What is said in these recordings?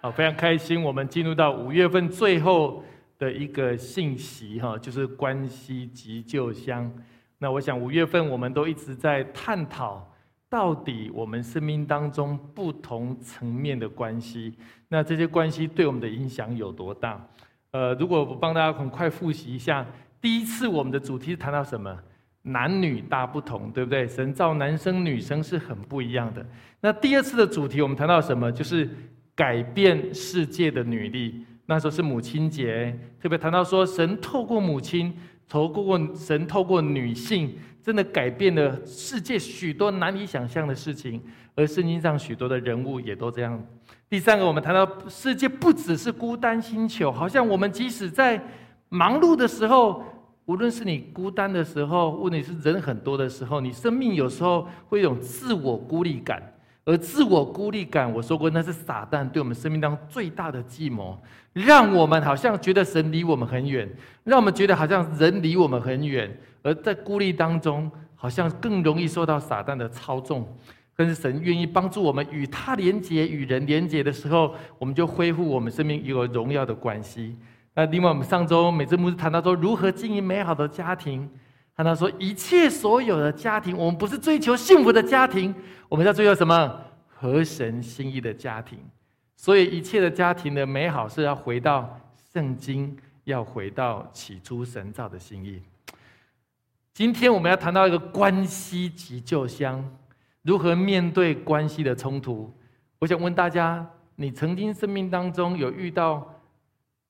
好，非常开心，我们进入到五月份最后的一个信息哈，就是关系急救箱。那我想五月份我们都一直在探讨，到底我们生命当中不同层面的关系，那这些关系对我们的影响有多大？呃，如果我帮大家很快复习一下，第一次我们的主题是谈到什么？男女大不同，对不对？神造男生女生是很不一样的。那第二次的主题我们谈到什么？就是改变世界的女力。那时候是母亲节，特别谈到说，神透过母亲，透过神透过女性，真的改变了世界许多难以想象的事情。而圣经上许多的人物也都这样。第三个，我们谈到世界不只是孤单星球，好像我们即使在忙碌的时候。无论是你孤单的时候，问题是人很多的时候，你生命有时候会有自我孤立感，而自我孤立感，我说过那是撒旦对我们生命当中最大的计谋，让我们好像觉得神离我们很远，让我们觉得好像人离我们很远，而在孤立当中，好像更容易受到撒旦的操纵。但是神愿意帮助我们与他连结、与人连结的时候，我们就恢复我们生命一个荣耀的关系。那另外，我们上周每次牧师谈到说如何经营美好的家庭，谈到说一切所有的家庭，我们不是追求幸福的家庭，我们要追求什么？合神心意的家庭。所以一切的家庭的美好是要回到圣经，要回到起初神造的心意。今天我们要谈到一个关系急救箱，如何面对关系的冲突？我想问大家，你曾经生命当中有遇到？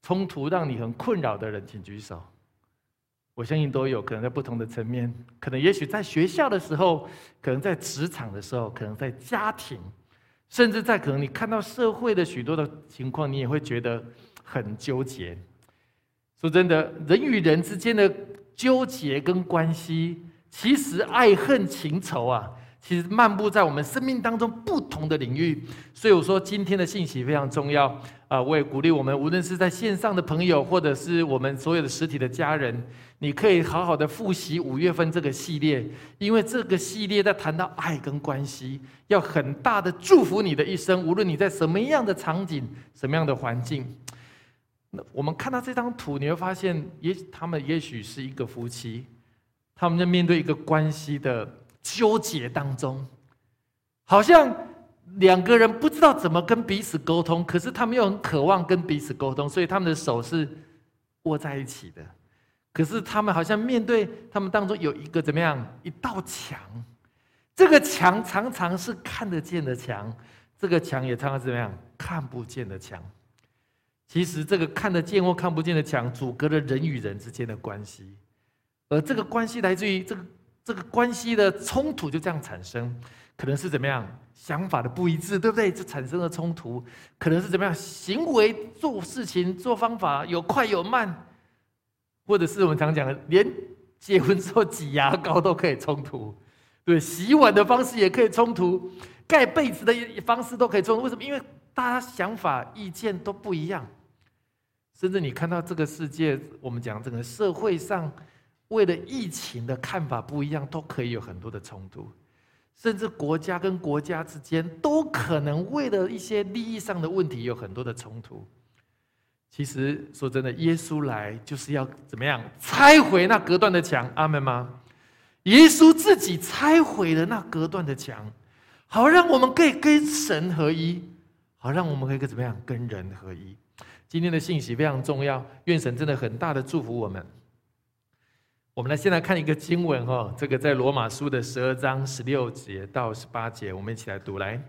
冲突让你很困扰的人，请举手。我相信都有可能在不同的层面，可能也许在学校的时候，可能在职场的时候，可能在家庭，甚至在可能你看到社会的许多的情况，你也会觉得很纠结。说真的，人与人之间的纠结跟关系，其实爱恨情仇啊。其实漫步在我们生命当中不同的领域，所以我说今天的信息非常重要啊！我也鼓励我们，无论是在线上的朋友，或者是我们所有的实体的家人，你可以好好的复习五月份这个系列，因为这个系列在谈到爱跟关系，要很大的祝福你的一生，无论你在什么样的场景、什么样的环境。那我们看到这张图，你会发现，也他们也许是一个夫妻，他们在面对一个关系的。纠结当中，好像两个人不知道怎么跟彼此沟通，可是他们又很渴望跟彼此沟通，所以他们的手是握在一起的。可是他们好像面对他们当中有一个怎么样一道墙，这个墙常常是看得见的墙，这个墙也常常怎么样看不见的墙。其实这个看得见或看不见的墙，阻隔了人与人之间的关系，而这个关系来自于这个。这个关系的冲突就这样产生，可能是怎么样想法的不一致，对不对？就产生了冲突，可能是怎么样行为做事情做方法有快有慢，或者是我们常讲的，连结婚之后挤牙膏都可以冲突，对，洗碗的方式也可以冲突，盖被子的方式都可以冲突。为什么？因为大家想法意见都不一样，甚至你看到这个世界，我们讲整个社会上。为了疫情的看法不一样，都可以有很多的冲突，甚至国家跟国家之间都可能为了一些利益上的问题有很多的冲突。其实说真的，耶稣来就是要怎么样拆毁那隔断的墙？阿门吗？耶稣自己拆毁了那隔断的墙，好让我们可以跟神合一，好让我们可以怎么样跟人合一。今天的信息非常重要，愿神真的很大的祝福我们。我们来先来看一个经文哈，这个在罗马书的十二章十六节到十八节，我们一起来读来。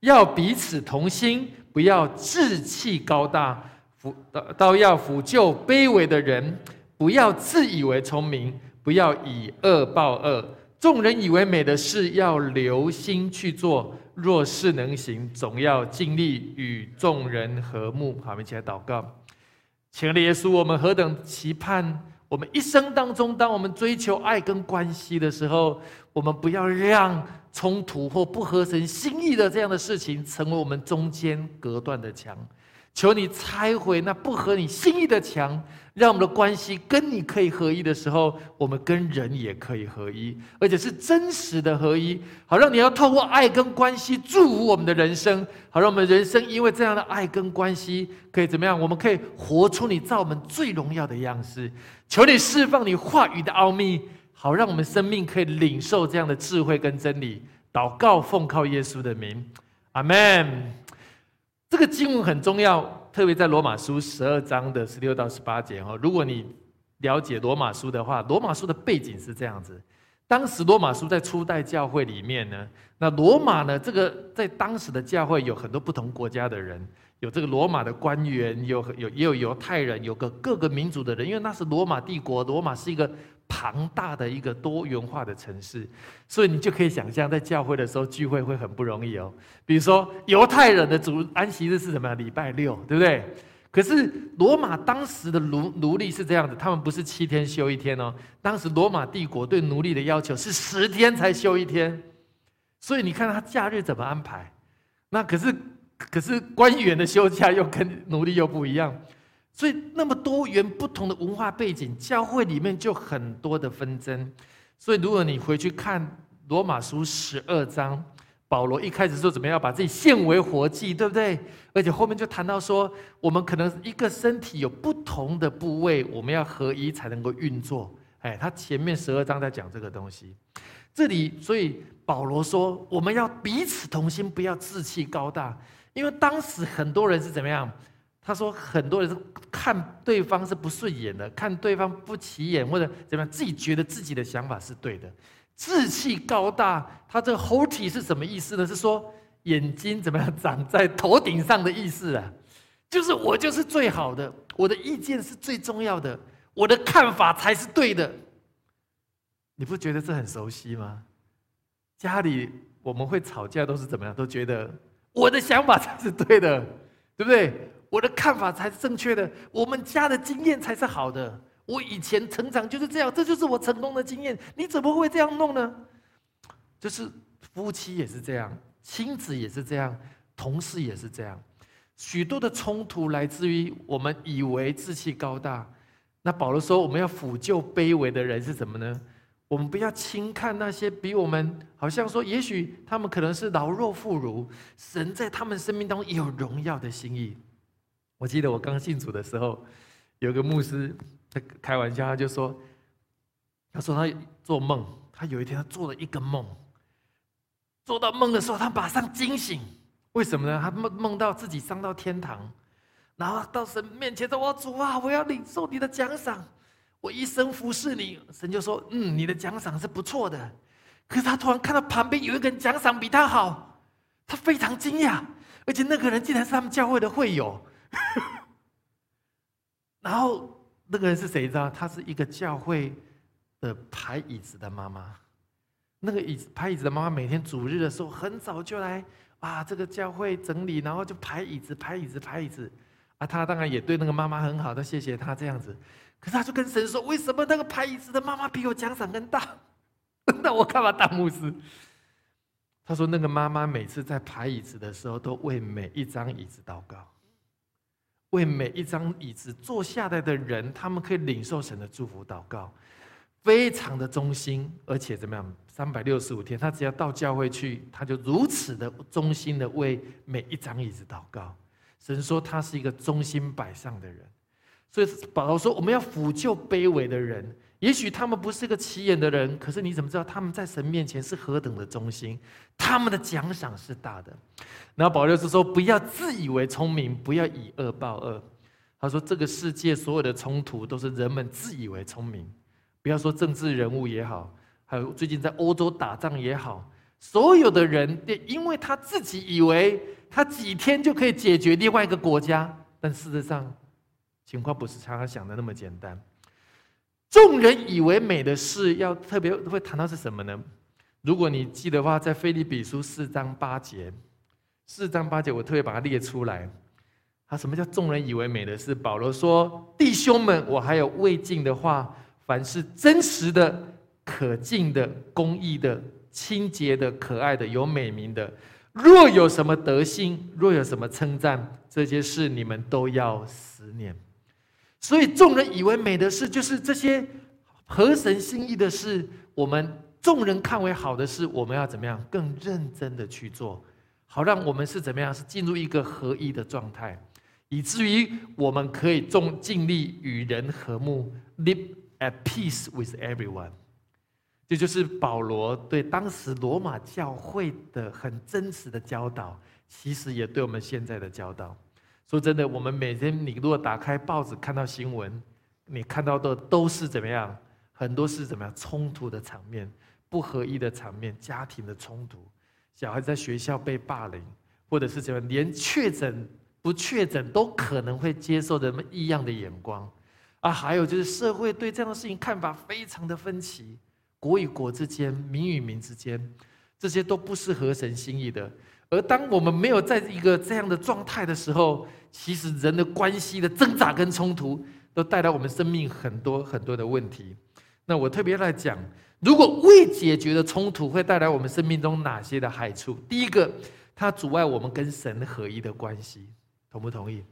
要彼此同心，不要志气高大，辅倒要辅救卑微的人，不要自以为聪明，不要以恶报恶。众人以为美的事，要留心去做；若是能行，总要尽力与众人和睦。好，我们一起来祷告。亲爱的耶稣，我们何等期盼，我们一生当中，当我们追求爱跟关系的时候，我们不要让冲突或不合神心意的这样的事情，成为我们中间隔断的墙。求你拆毁那不合你心意的墙，让我们的关系跟你可以合一的时候，我们跟人也可以合一，而且是真实的合一。好，让你要透过爱跟关系祝福我们的人生，好让我们人生因为这样的爱跟关系可以怎么样？我们可以活出你造我们最荣耀的样式。求你释放你话语的奥秘，好让我们生命可以领受这样的智慧跟真理。祷告奉靠耶稣的名，阿门。这个经文很重要，特别在罗马书十二章的十六到十八节哦。如果你了解罗马书的话，罗马书的背景是这样子：当时罗马书在初代教会里面呢，那罗马呢，这个在当时的教会有很多不同国家的人，有这个罗马的官员，有有也有犹太人，有个各个民族的人，因为那是罗马帝国，罗马是一个。庞大的一个多元化的城市，所以你就可以想象，在教会的时候聚会会很不容易哦。比如说，犹太人的主安息日是什么？礼拜六，对不对？可是罗马当时的奴奴隶是这样子，他们不是七天休一天哦。当时罗马帝国对奴隶的要求是十天才休一天，所以你看他假日怎么安排？那可是，可是官员的休假又跟奴隶又不一样。所以那么多元不同的文化背景，教会里面就很多的纷争。所以如果你回去看罗马书十二章，保罗一开始说怎么样把自己献为活祭，对不对？而且后面就谈到说，我们可能一个身体有不同的部位，我们要合一才能够运作。哎，他前面十二章在讲这个东西。这里，所以保罗说，我们要彼此同心，不要志气高大，因为当时很多人是怎么样？他说：“很多人是看对方是不顺眼的，看对方不起眼，或者怎么样，自己觉得自己的想法是对的，志气高大。他这个 haughty 是什么意思呢？是说眼睛怎么样长在头顶上的意思啊？就是我就是最好的，我的意见是最重要的，我的看法才是对的。你不觉得这很熟悉吗？家里我们会吵架都是怎么样？都觉得我的想法才是对的，对不对？”我的看法才是正确的，我们家的经验才是好的。我以前成长就是这样，这就是我成功的经验。你怎么会这样弄呢？就是夫妻也是这样，亲子也是这样，同事也是这样。许多的冲突来自于我们以为志气高大。那保罗说，我们要抚救卑微的人是什么呢？我们不要轻看那些比我们好像说，也许他们可能是老弱妇孺，神在他们生命当中也有荣耀的心意。我记得我刚信主的时候，有个牧师他开玩笑，他就说：“他说他做梦，他有一天他做了一个梦，做到梦的时候他马上惊醒，为什么呢？他梦梦到自己上到天堂，然后到神面前说：‘我主啊，我要领受你的奖赏，我一生服侍你。’神就说：‘嗯，你的奖赏是不错的。’可是他突然看到旁边有一个人奖赏比他好，他非常惊讶，而且那个人竟然是他们教会的会友。”然后那个人是谁？知道？他是一个教会的排椅子的妈妈。那个椅子排椅子的妈妈每天主日的时候很早就来啊，这个教会整理，然后就排椅子、排椅子、排椅子。啊，他当然也对那个妈妈很好，的谢谢他这样子。可是他就跟神说：“为什么那个排椅子的妈妈比我奖赏更大？那我干嘛当牧师？”他说：“那个妈妈每次在排椅子的时候，都为每一张椅子祷告。”为每一张椅子坐下来的人，他们可以领受神的祝福祷告，非常的忠心，而且怎么样？三百六十五天，他只要到教会去，他就如此的忠心的为每一张椅子祷告。神说他是一个忠心摆上的人，所以保罗说我们要抚救卑微的人。也许他们不是个起眼的人，可是你怎么知道他们在神面前是何等的忠心？他们的奖赏是大的。然后保罗是说：不要自以为聪明，不要以恶报恶。他说：这个世界所有的冲突都是人们自以为聪明。不要说政治人物也好，还有最近在欧洲打仗也好，所有的人，因为他自己以为他几天就可以解决另外一个国家，但事实上情况不是像他想的那么简单。众人以为美的事，要特别会谈到是什么呢？如果你记得话，在菲利比书四章八节，四章八节我特别把它列出来。他什么叫众人以为美的事？保罗说：“弟兄们，我还有未尽的话，凡是真实的、可敬的、公义的、清洁的、可爱的、有美名的，若有什么德性，若有什么称赞，这些事你们都要思念。所以，众人以为美的事，就是这些合神心意的事。我们众人看为好的事，我们要怎么样？更认真的去做，好让我们是怎么样？是进入一个合一的状态。”以至于我们可以尽尽力与人和睦，live at peace with everyone。这就是保罗对当时罗马教会的很真实的教导，其实也对我们现在的教导。说真的，我们每天你如果打开报纸看到新闻，你看到的都是怎么样？很多是怎么样冲突的场面、不合一的场面、家庭的冲突、小孩在学校被霸凌，或者是怎么连确诊。不确诊都可能会接受人们异样的眼光，啊，还有就是社会对这样的事情看法非常的分歧，国与国之间、民与民之间，这些都不是合神心意的。而当我们没有在一个这样的状态的时候，其实人的关系的挣扎跟冲突，都带来我们生命很多很多的问题。那我特别来讲，如果未解决的冲突会带来我们生命中哪些的害处？第一个，它阻碍我们跟神合一的关系。同不同意？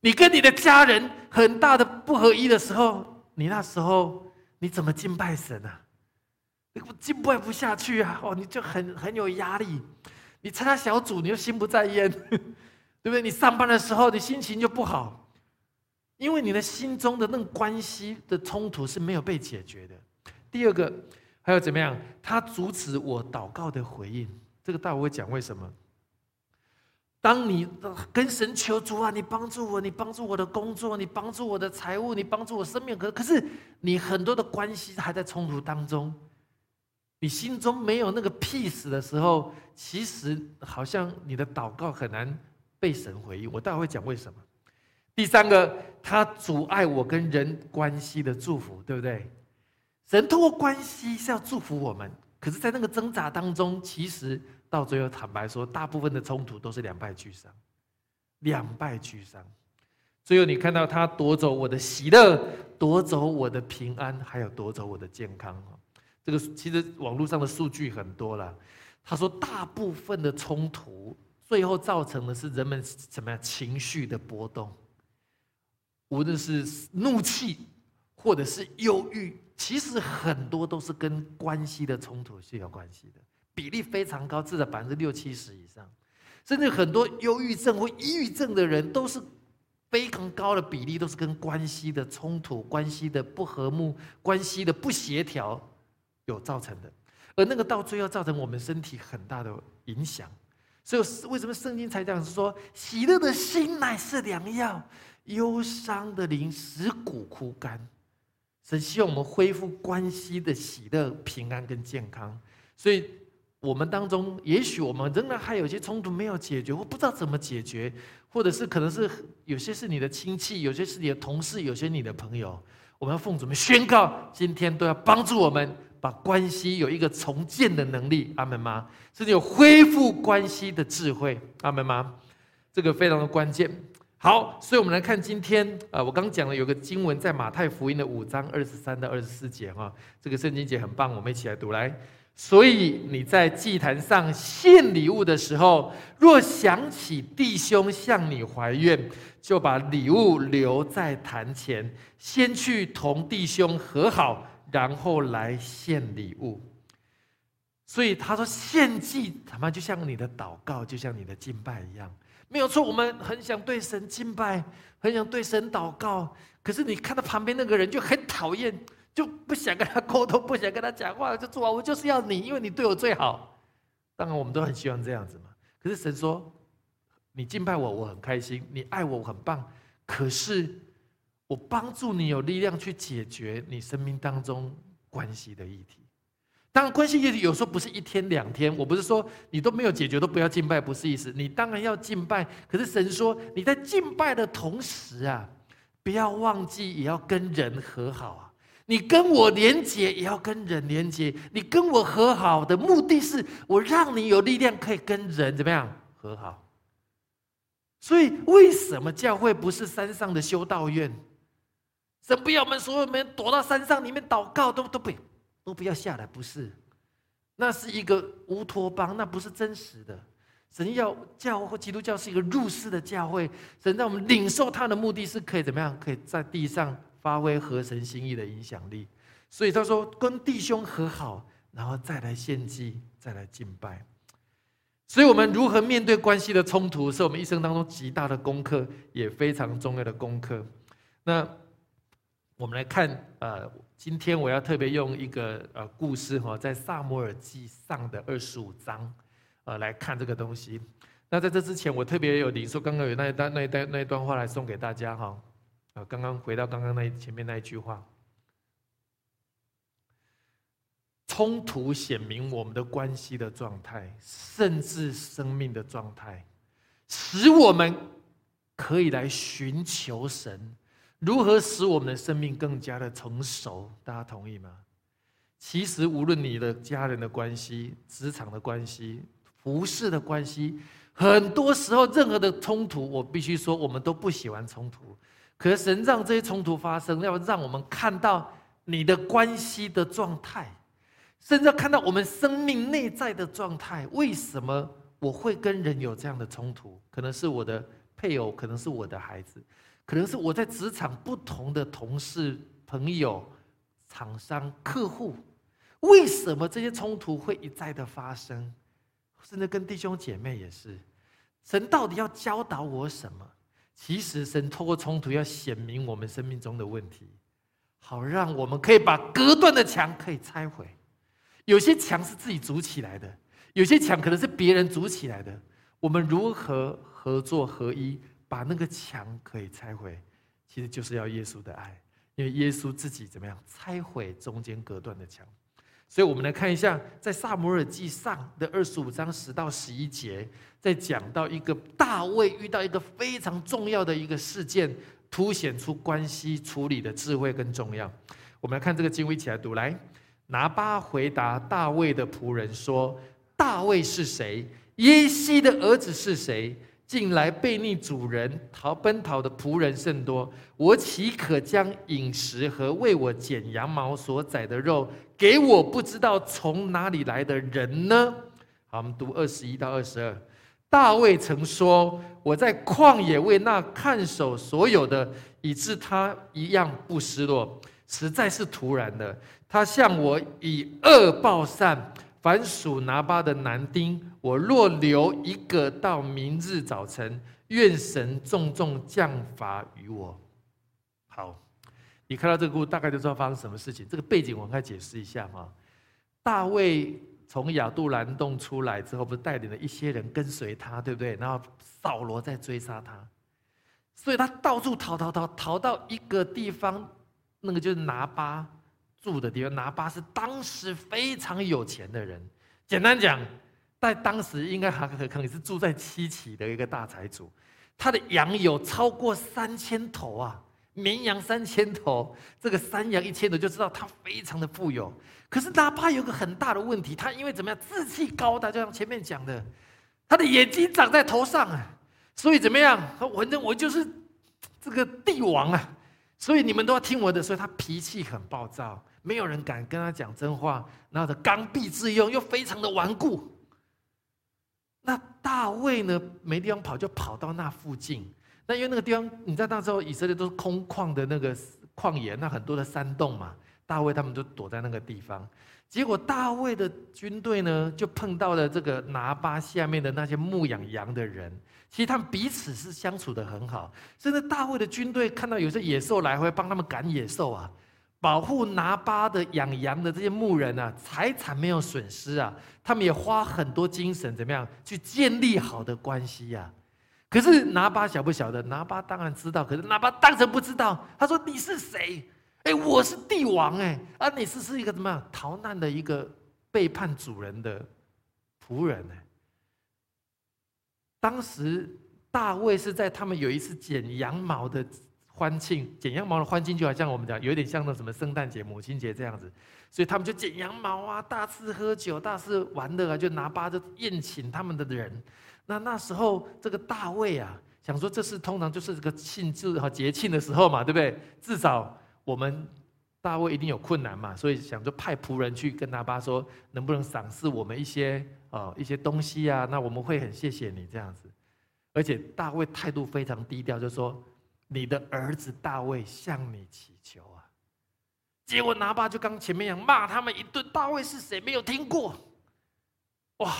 你跟你的家人很大的不合一的时候，你那时候你怎么敬拜神啊？你敬拜不下去啊！哦，你就很很有压力。你参加小组，你又心不在焉，对不对？你上班的时候，你心情就不好，因为你的心中的那个关系的冲突是没有被解决的。第二个，还有怎么样？他阻止我祷告的回应。这个待会会讲为什么。当你跟神求主啊，你帮助我，你帮助我的工作，你帮助我的财务，你帮助我生命，可可是你很多的关系还在冲突当中，你心中没有那个 peace 的时候，其实好像你的祷告很难被神回应。我待会会讲为什么。第三个，他阻碍我跟人关系的祝福，对不对？神通过关系是要祝福我们，可是，在那个挣扎当中，其实。到最后，坦白说，大部分的冲突都是两败俱伤，两败俱伤。最后，你看到他夺走我的喜乐，夺走我的平安，还有夺走我的健康。这个其实网络上的数据很多了。他说，大部分的冲突最后造成的是人们怎么样情绪的波动，无论是怒气或者是忧郁，其实很多都是跟关系的冲突是有关系的。比例非常高，至少百分之六七十以上，甚至很多忧郁症或抑郁症的人，都是非常高的比例，都是跟关系的冲突、关系的不和睦、关系的不协调有造成的，而那个到最后造成我们身体很大的影响。所以为什么圣经才讲是说，喜乐的心乃是良药，忧伤的灵使骨枯干。神希望我们恢复关系的喜乐、平安跟健康，所以。我们当中，也许我们仍然还有一些冲突没有解决，我不知道怎么解决，或者是可能是有些是你的亲戚，有些是你的同事，有些你的朋友。我们要奉主们宣告，今天都要帮助我们把关系有一个重建的能力，阿门吗？甚至有恢复关系的智慧，阿门吗？这个非常的关键。好，所以我们来看今天啊，我刚讲了有个经文在马太福音的五章二十三到二十四节哈，这个圣经节很棒，我们一起来读来。所以你在祭坛上献礼物的时候，若想起弟兄向你怀怨，就把礼物留在坛前，先去同弟兄和好，然后来献礼物。所以他说，献祭他妈就像你的祷告，就像你的敬拜一样，没有错。我们很想对神敬拜，很想对神祷告，可是你看到旁边那个人就很讨厌。就不想跟他沟通，不想跟他讲话，就做啊！我就是要你，因为你对我最好。当然，我们都很希望这样子嘛。可是神说，你敬拜我，我很开心；你爱我，我很棒。可是我帮助你有力量去解决你生命当中关系的议题。当然，关系议题有时候不是一天两天。我不是说你都没有解决都不要敬拜，不是意思。你当然要敬拜。可是神说，你在敬拜的同时啊，不要忘记也要跟人和好啊。你跟我连结，也要跟人连结。你跟我和好的目的是，我让你有力量可以跟人怎么样和好。所以为什么教会不是山上的修道院？神不要我们所有人躲到山上里面祷告，都都不都不要下来，不是？那是一个乌托邦，那不是真实的。神要教或基督教是一个入世的教会，神让我们领受他的目的是可以怎么样？可以在地上发挥合神心意的影响力。所以他说，跟弟兄和好，然后再来献祭，再来敬拜。所以，我们如何面对关系的冲突，是我们一生当中极大的功课，也非常重要的功课。那我们来看，呃，今天我要特别用一个呃故事哈，在萨摩尔记上的二十五章。呃，来看这个东西。那在这之前，我特别有领受刚刚有那一段、那一段、那一段话来送给大家哈。啊，刚刚回到刚刚那前面那一句话，冲突显明我们的关系的状态，甚至生命的状态，使我们可以来寻求神，如何使我们的生命更加的成熟？大家同意吗？其实，无论你的家人的关系、职场的关系。服饰的关系，很多时候任何的冲突，我必须说，我们都不喜欢冲突。可是神让这些冲突发生，要让我们看到你的关系的状态，甚至看到我们生命内在的状态。为什么我会跟人有这样的冲突？可能是我的配偶，可能是我的孩子，可能是我在职场不同的同事、朋友、厂商、客户。为什么这些冲突会一再的发生？甚至跟弟兄姐妹也是，神到底要教导我什么？其实神透过冲突要显明我们生命中的问题，好让我们可以把隔断的墙可以拆毁。有些墙是自己筑起来的，有些墙可能是别人筑起来的。我们如何合作合一，把那个墙可以拆毁？其实就是要耶稣的爱，因为耶稣自己怎么样拆毁中间隔断的墙。所以，我们来看一下，在萨摩尔记上的二十五章十到十一节，在讲到一个大卫遇到一个非常重要的一个事件，凸显出关系处理的智慧跟重要。我们来看这个经文，一起来读。来，拿巴回答大卫的仆人说：“大卫是谁？耶西的儿子是谁？近来背逆主人、逃奔逃的仆人甚多，我岂可将饮食和为我剪羊毛所宰的肉？”给我不知道从哪里来的人呢？好，我们读二十一到二十二。大卫曾说：“我在旷野为那看守所有的，以致他一样不失落。”实在是突然的。他向我以恶报善，凡属拿巴的男丁，我若留一个到明日早晨，愿神重重降罚于我。好。你看到这个故事，大概就知道发生什么事情。这个背景我应该解释一下哈。大卫从亚杜兰洞出来之后，不是带领了一些人跟随他，对不对？然后扫罗在追杀他，所以他到处逃逃逃，逃到一个地方，那个就是拿巴住的地方。拿巴是当时非常有钱的人，简单讲，在当时应该还可可能是住在七期的一个大财主，他的羊有超过三千头啊。绵羊三千头，这个山羊一千头，就知道他非常的富有。可是哪怕有个很大的问题，他因为怎么样，志气高大，就像前面讲的，他的眼睛长在头上啊，所以怎么样，反正我就是这个帝王啊，所以你们都要听我的。所以他脾气很暴躁，没有人敢跟他讲真话，然后他刚愎自用，又非常的顽固。那大卫呢，没地方跑，就跑到那附近。那因为那个地方，你在那时候以色列都是空旷的那个旷野，那很多的山洞嘛，大卫他们就躲在那个地方。结果大卫的军队呢，就碰到了这个拿巴下面的那些牧养羊的人。其实他们彼此是相处的很好，甚至大卫的军队看到有些野兽来，会帮他们赶野兽啊，保护拿巴的养羊的这些牧人啊，财产没有损失啊。他们也花很多精神，怎么样去建立好的关系呀？可是拿巴晓不晓得？拿巴当然知道，可是拿巴当然不知道。他说：“你是谁？哎，我是帝王哎，啊，你是是一个怎么样逃难的一个背叛主人的仆人呢？”当时大卫是在他们有一次剪羊毛的欢庆，剪羊毛的欢庆就好像我们讲有点像那什么圣诞节、母亲节这样子，所以他们就剪羊毛啊，大肆喝酒，大肆玩乐啊，就拿巴就宴请他们的人。那那时候，这个大卫啊，想说这是通常就是这个庆祝和节庆的时候嘛，对不对？至少我们大卫一定有困难嘛，所以想说派仆人去跟拿巴说，能不能赏赐我们一些呃一些东西啊？那我们会很谢谢你这样子。而且大卫态度非常低调，就说你的儿子大卫向你祈求啊。结果拿巴就刚前面一样骂他们一顿，大卫是谁没有听过？哇！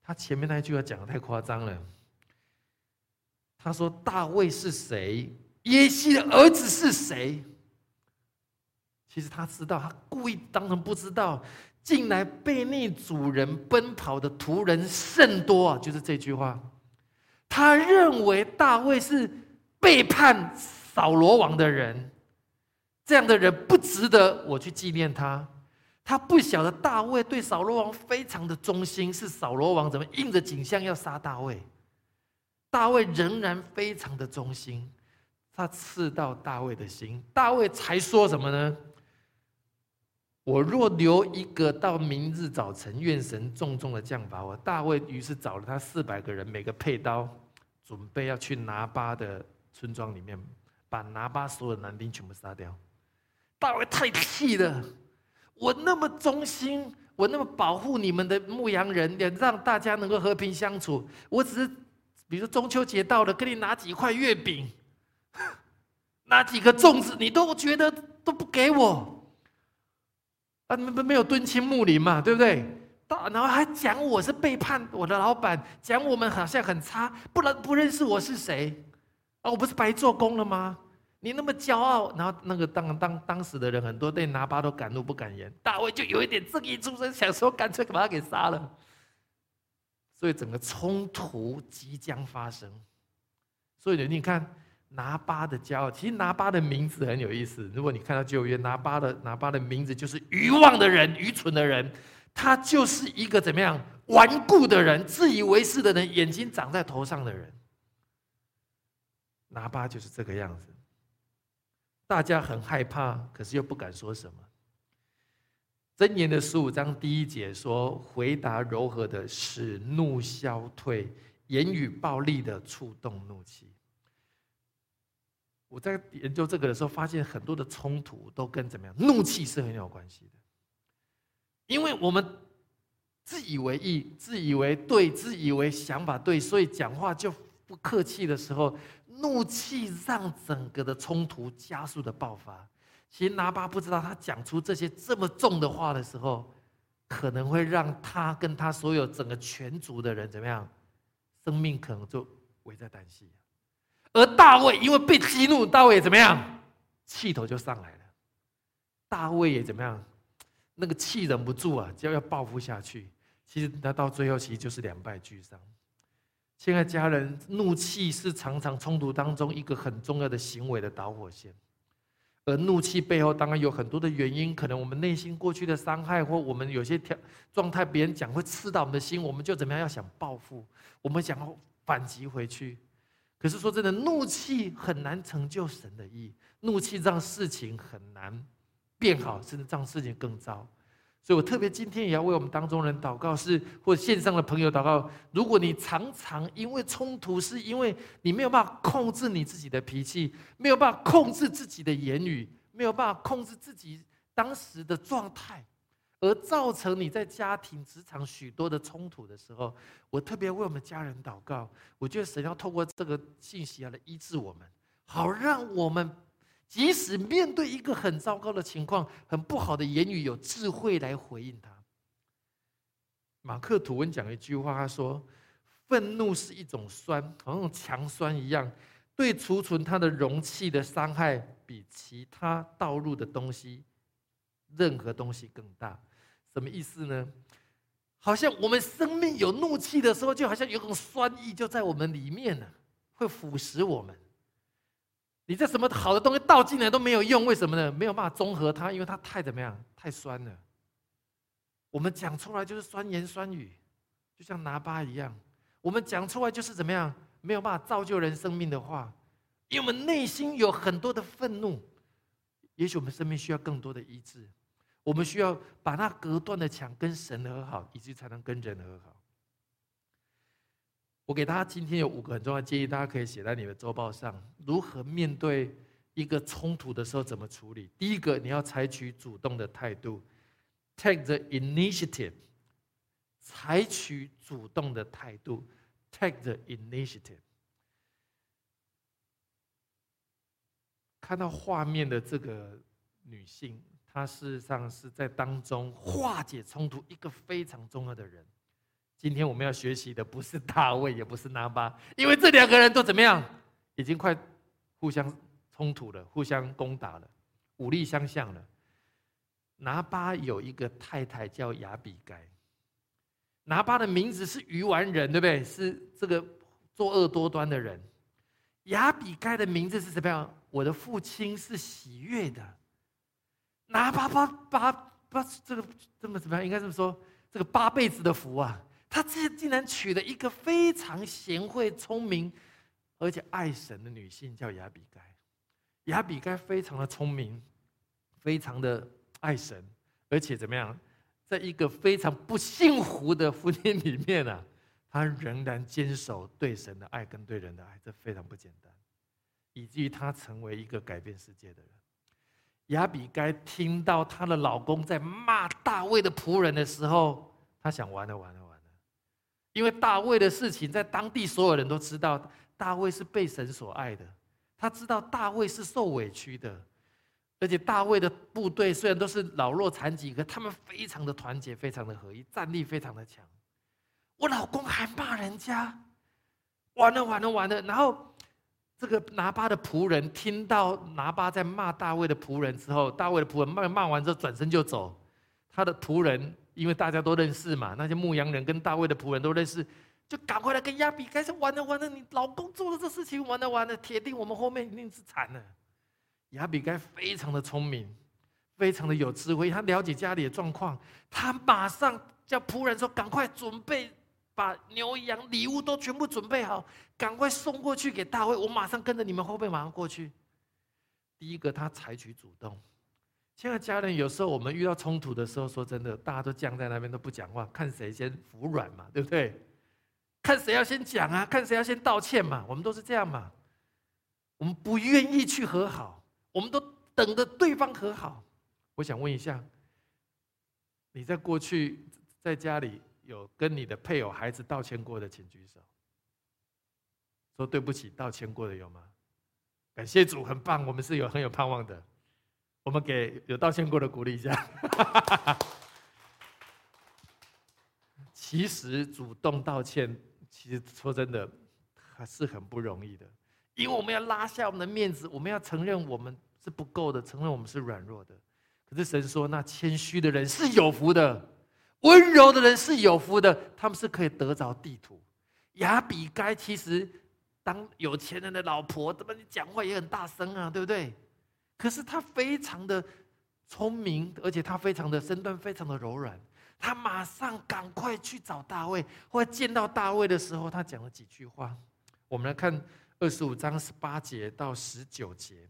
他前面那一句话讲的太夸张了。他说：“大卫是谁？耶西的儿子是谁？”其实他知道，他故意当成不知道。近来被逆主人奔跑的仆人甚多啊！就是这句话。他认为大卫是背叛扫罗王的人，这样的人不值得我去纪念他。他不晓得大卫对扫罗王非常的忠心，是扫罗王怎么印着景象要杀大卫。大卫仍然非常的忠心，他刺到大卫的心，大卫才说什么呢？我若留一个到明日早晨，愿神重重的降罚我。大卫于是找了他四百个人，每个配刀，准备要去拿巴的村庄里面，把拿巴所有的男丁全部杀掉。大卫太气了，我那么忠心，我那么保护你们的牧羊人，也让大家能够和平相处，我只是。比如中秋节到了，给你拿几块月饼，拿几个粽子，你都觉得都不给我，啊，没没没有敦亲睦邻嘛，对不对？到然后还讲我是背叛我的老板，讲我们好像很差，不能不认识我是谁啊？我不是白做工了吗？你那么骄傲，然后那个当当当时的人很多对拿巴都敢怒不敢言，大卫就有一点正义出身，想说干脆把他给杀了。所以整个冲突即将发生，所以你看拿巴的骄傲，其实拿巴的名字很有意思。如果你看到旧约，拿巴的拿巴的名字就是愚妄的人、愚蠢的人，他就是一个怎么样顽固的人、自以为是的人、眼睛长在头上的人。拿巴就是这个样子，大家很害怕，可是又不敢说什么。箴言的十五章第一节说：“回答柔和的，使怒消退；言语暴力的，触动怒气。”我在研究这个的时候，发现很多的冲突都跟怎么样怒气是很有关系的。因为我们自以为意、自以为对、自以为想法对，所以讲话就不客气的时候，怒气让整个的冲突加速的爆发。其实拿巴不知道，他讲出这些这么重的话的时候，可能会让他跟他所有整个全族的人怎么样，生命可能就危在旦夕。而大卫因为被激怒，大卫也怎么样，气头就上来了。大卫也怎么样，那个气忍不住啊，就要报复下去。其实他到最后，其实就是两败俱伤。亲爱家人，怒气是常常冲突当中一个很重要的行为的导火线。而怒气背后当然有很多的原因，可能我们内心过去的伤害，或我们有些条状态，别人讲会刺到我们的心，我们就怎么样要想报复，我们想要反击回去。可是说真的，怒气很难成就神的意，怒气让事情很难变好，甚至让事情更糟。所以我特别今天也要为我们当中人祷告，是或线上的朋友祷告。如果你常常因为冲突，是因为你没有办法控制你自己的脾气，没有办法控制自己的言语，没有办法控制自己当时的状态，而造成你在家庭、职场许多的冲突的时候，我特别为我们家人祷告。我觉得神要透过这个信息来医治我们，好让我们。即使面对一个很糟糕的情况、很不好的言语，有智慧来回应他。马克吐温讲一句话，他说：“愤怒是一种酸，好像强酸一样，对储存它的容器的伤害，比其他倒入的东西，任何东西更大。”什么意思呢？好像我们生命有怒气的时候，就好像有种酸意就在我们里面呢，会腐蚀我们。你这什么好的东西倒进来都没有用，为什么呢？没有办法中和它，因为它太怎么样？太酸了。我们讲出来就是酸言酸语，就像拿巴一样。我们讲出来就是怎么样？没有办法造就人生命的话，因为我们内心有很多的愤怒。也许我们生命需要更多的医治，我们需要把那隔断的墙跟神和好，以及才能跟人和好。我给大家今天有五个很重要的建议，大家可以写在你的周报上。如何面对一个冲突的时候怎么处理？第一个，你要采取主动的态度，take the initiative，采取主动的态度，take the initiative。看到画面的这个女性，她事实上是在当中化解冲突一个非常重要的人。今天我们要学习的不是大卫，也不是拿巴，因为这两个人都怎么样，已经快互相冲突了，互相攻打了，武力相向了。拿巴有一个太太叫亚比该，拿巴的名字是鱼丸人，对不对？是这个作恶多端的人。亚比该的名字是怎么样？我的父亲是喜悦的，拿八八八八，这个这么怎么样？应该这么说，这个八辈子的福啊！他竟竟然娶了一个非常贤惠、聪明，而且爱神的女性，叫雅比该。雅比该非常的聪明，非常的爱神，而且怎么样，在一个非常不幸福的婚姻里面啊，他仍然坚守对神的爱跟对人的爱，这非常不简单。以至于她成为一个改变世界的人。雅比该听到她的老公在骂大卫的仆人的时候，她想完了完了完了，因为大卫的事情在当地所有人都知道，大卫是被神所爱的，他知道大卫是受委屈的，而且大卫的部队虽然都是老弱残疾，可他们非常的团结，非常的合一，战力非常的强。我老公还骂人家，完了完了完了，然后。这个拿巴的仆人听到拿巴在骂大卫的仆人之后，大卫的仆人骂骂完之后转身就走。他的仆人因为大家都认识嘛，那些牧羊人跟大卫的仆人都认识，就赶快来跟亚比该说：“完了完了，你老公做了这事情，完了完了，铁定我们后面一定是惨了。”亚比该非常的聪明，非常的有智慧，他了解家里的状况，他马上叫仆人说：“赶快准备。”把牛羊礼物都全部准备好，赶快送过去给大卫。我马上跟着你们后背，马上过去。第一个，他采取主动。现在家人有时候我们遇到冲突的时候，说真的，大家都僵在那边都不讲话，看谁先服软嘛，对不对？看谁要先讲啊，看谁要先道歉嘛，我们都是这样嘛。我们不愿意去和好，我们都等着对方和好。我想问一下，你在过去在家里？有跟你的配偶、孩子道歉过的，请举手。说对不起，道歉过的有吗？感谢主，很棒，我们是有很有盼望的。我们给有道歉过的鼓励一下。其实主动道歉，其实说真的还是很不容易的，因为我们要拉下我们的面子，我们要承认我们是不够的，承认我们是软弱的。可是神说，那谦虚的人是有福的。温柔的人是有福的，他们是可以得着地图。亚比该其实当有钱人的老婆，怎么你讲话也很大声啊，对不对？可是他非常的聪明，而且他非常的身段非常的柔软。他马上赶快去找大卫，或者见到大卫的时候，他讲了几句话。我们来看二十五章十八节到十九节。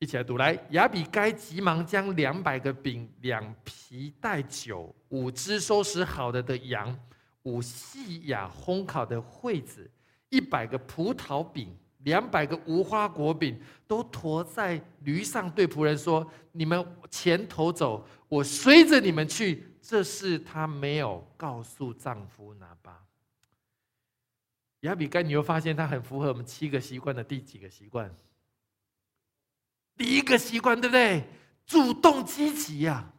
一起来读来，亚比该急忙将两百个饼、两皮带酒、五只收拾好的的羊、五细雅烘烤的惠子、一百个葡萄饼、两百个无花果饼，都驮在驴上，对仆人说：“你们前头走，我随着你们去。”这是她没有告诉丈夫拿巴。亚比该，你会发现她很符合我们七个习惯的第几个习惯？第一个习惯对不对？主动积极呀，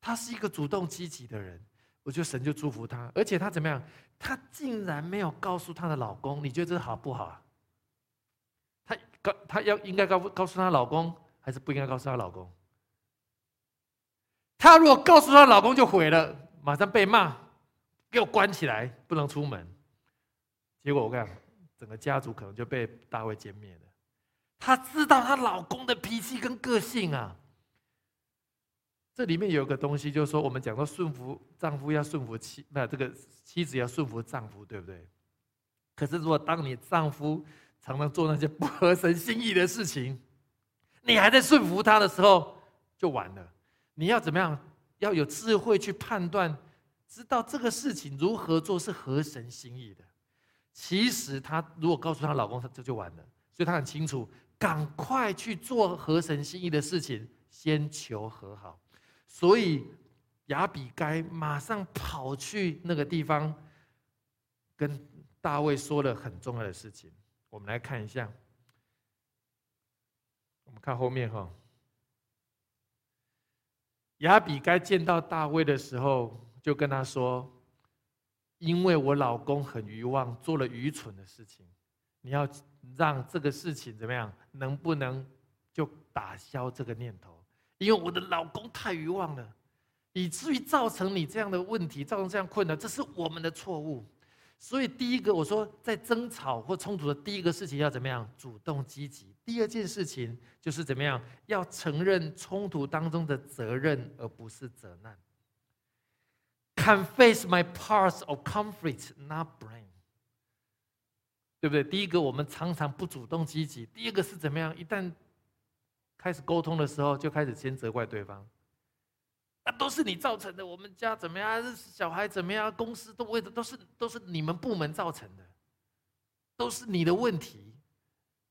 他是一个主动积极的人，我觉得神就祝福他，而且他怎么样？他竟然没有告诉他的老公，你觉得这好不好啊？她要应该告告诉她老公，还是不应该告诉她老公？她如果告诉她老公就毁了，马上被骂，给我关起来，不能出门。结果我看整个家族可能就被大卫歼灭了。她知道她老公的脾气跟个性啊，这里面有个东西，就是说我们讲到顺服丈夫要顺服妻，那这个妻子要顺服丈夫，对不对？可是如果当你丈夫常常做那些不合神心意的事情，你还在顺服他的时候，就完了。你要怎么样？要有智慧去判断知道这个事情如何做是合神心意的。其实她如果告诉她老公，她这就完了。所以她很清楚，赶快去做合神心意的事情，先求和好。所以亚比该马上跑去那个地方，跟大卫说了很重要的事情。我们来看一下，我们看后面哈。亚比该见到大卫的时候，就跟他说：“因为我老公很愚妄，做了愚蠢的事情，你要让这个事情怎么样？能不能就打消这个念头？因为我的老公太愚妄了，以至于造成你这样的问题，造成这样困难，这是我们的错误。”所以，第一个我说，在争吵或冲突的第一个事情要怎么样？主动积极。第二件事情就是怎么样？要承认冲突当中的责任，而不是责难。Confess my parts of conflict, not blame。对不对？第一个，我们常常不主动积极；第二个是怎么样？一旦开始沟通的时候，就开始先责怪对方。都是你造成的，我们家怎么样？小孩怎么样？公司都为的都是都是你们部门造成的，都是你的问题。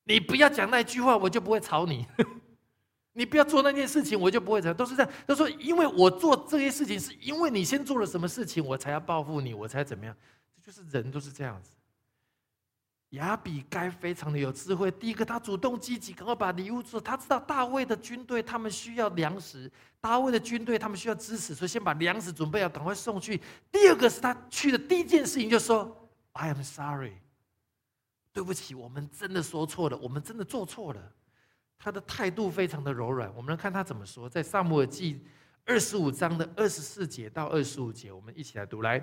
你不要讲那句话，我就不会吵你；你不要做那件事情，我就不会吵。都是这样。都说因为我做这些事情，是因为你先做了什么事情，我才要报复你，我才怎么样？这就是人都是这样子。亚比该非常的有智慧。第一个，他主动积极，赶快把礼物做。他知道大卫的军队他们需要粮食，大卫的军队他们需要支持，所以先把粮食准备好，赶快送去。第二个是他去的第一件事情，就说：“I am sorry，对不起，我们真的说错了，我们真的做错了。”他的态度非常的柔软。我们来看他怎么说，在萨姆尔记二十五章的二十四节到二十五节，我们一起来读来。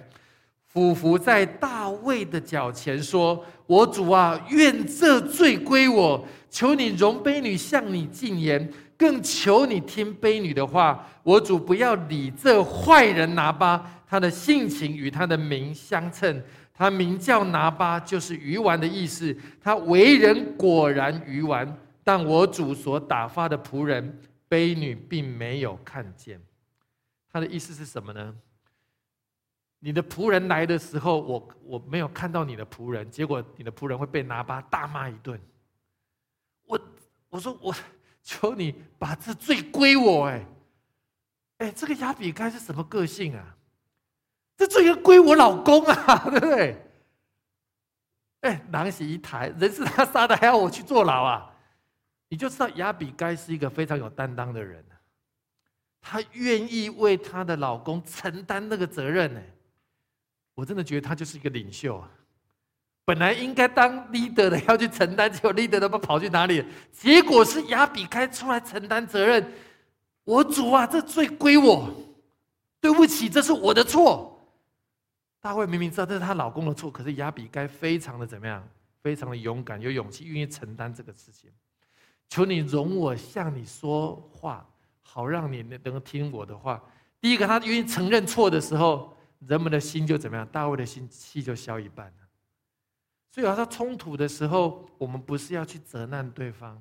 俯伏在大卫的脚前说：“我主啊，愿这罪归我。求你容卑女向你进言，更求你听卑女的话。我主不要理这坏人拿巴，他的性情与他的名相称。他名叫拿巴，就是鱼丸的意思。他为人果然鱼丸，但我主所打发的仆人卑女并没有看见。他的意思是什么呢？”你的仆人来的时候，我我没有看到你的仆人，结果你的仆人会被拿巴大骂一顿。我我说我求你把这罪归我，哎哎，这个亚比该是什么个性啊？这罪要归我老公啊，对不对？哎，狼血一抬，人是他杀的，还要我去坐牢啊？你就知道亚比该是一个非常有担当的人，他愿意为他的老公承担那个责任呢。我真的觉得他就是一个领袖啊！本来应该当 leader 的要去承担，结果 leader 都不跑去哪里？结果是亚比开出来承担责任。我主啊，这罪归我，对不起，这是我的错。大卫明明知道这是她老公的错，可是亚比该非常的怎么样？非常的勇敢，有勇气，愿意承担这个事情。求你容我向你说话，好让你能听我的话。第一个，他愿意承认错的时候。人们的心就怎么样？大卫的心气就消一半了。所以，他冲突的时候，我们不是要去责难对方，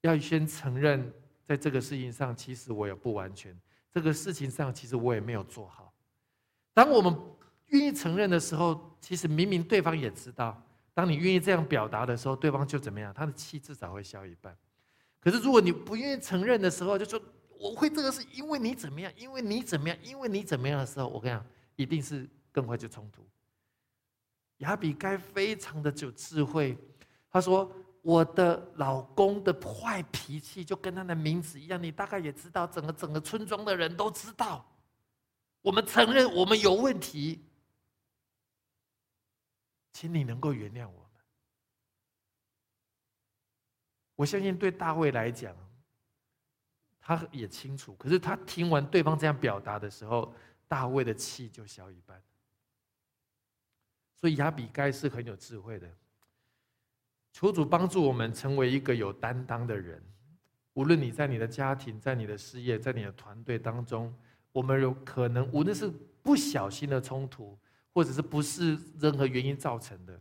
要先承认，在这个事情上，其实我也不完全。这个事情上，其实我也没有做好。当我们愿意承认的时候，其实明明对方也知道。当你愿意这样表达的时候，对方就怎么样？他的气至少会消一半。可是，如果你不愿意承认的时候，就说我会这个是因为你怎么样？因为你怎么样？因为你怎么样的时候，我跟你讲。一定是更快就冲突。亚比该非常的有智慧，他说：“我的老公的坏脾气就跟他的名字一样，你大概也知道，整个整个村庄的人都知道。我们承认我们有问题，请你能够原谅我们。”我相信对大卫来讲，他也清楚。可是他听完对方这样表达的时候，大卫的气就消一半，所以亚比该是很有智慧的。求主帮助我们成为一个有担当的人。无论你在你的家庭、在你的事业、在你的团队当中，我们有可能无论是不小心的冲突，或者是不是任何原因造成的。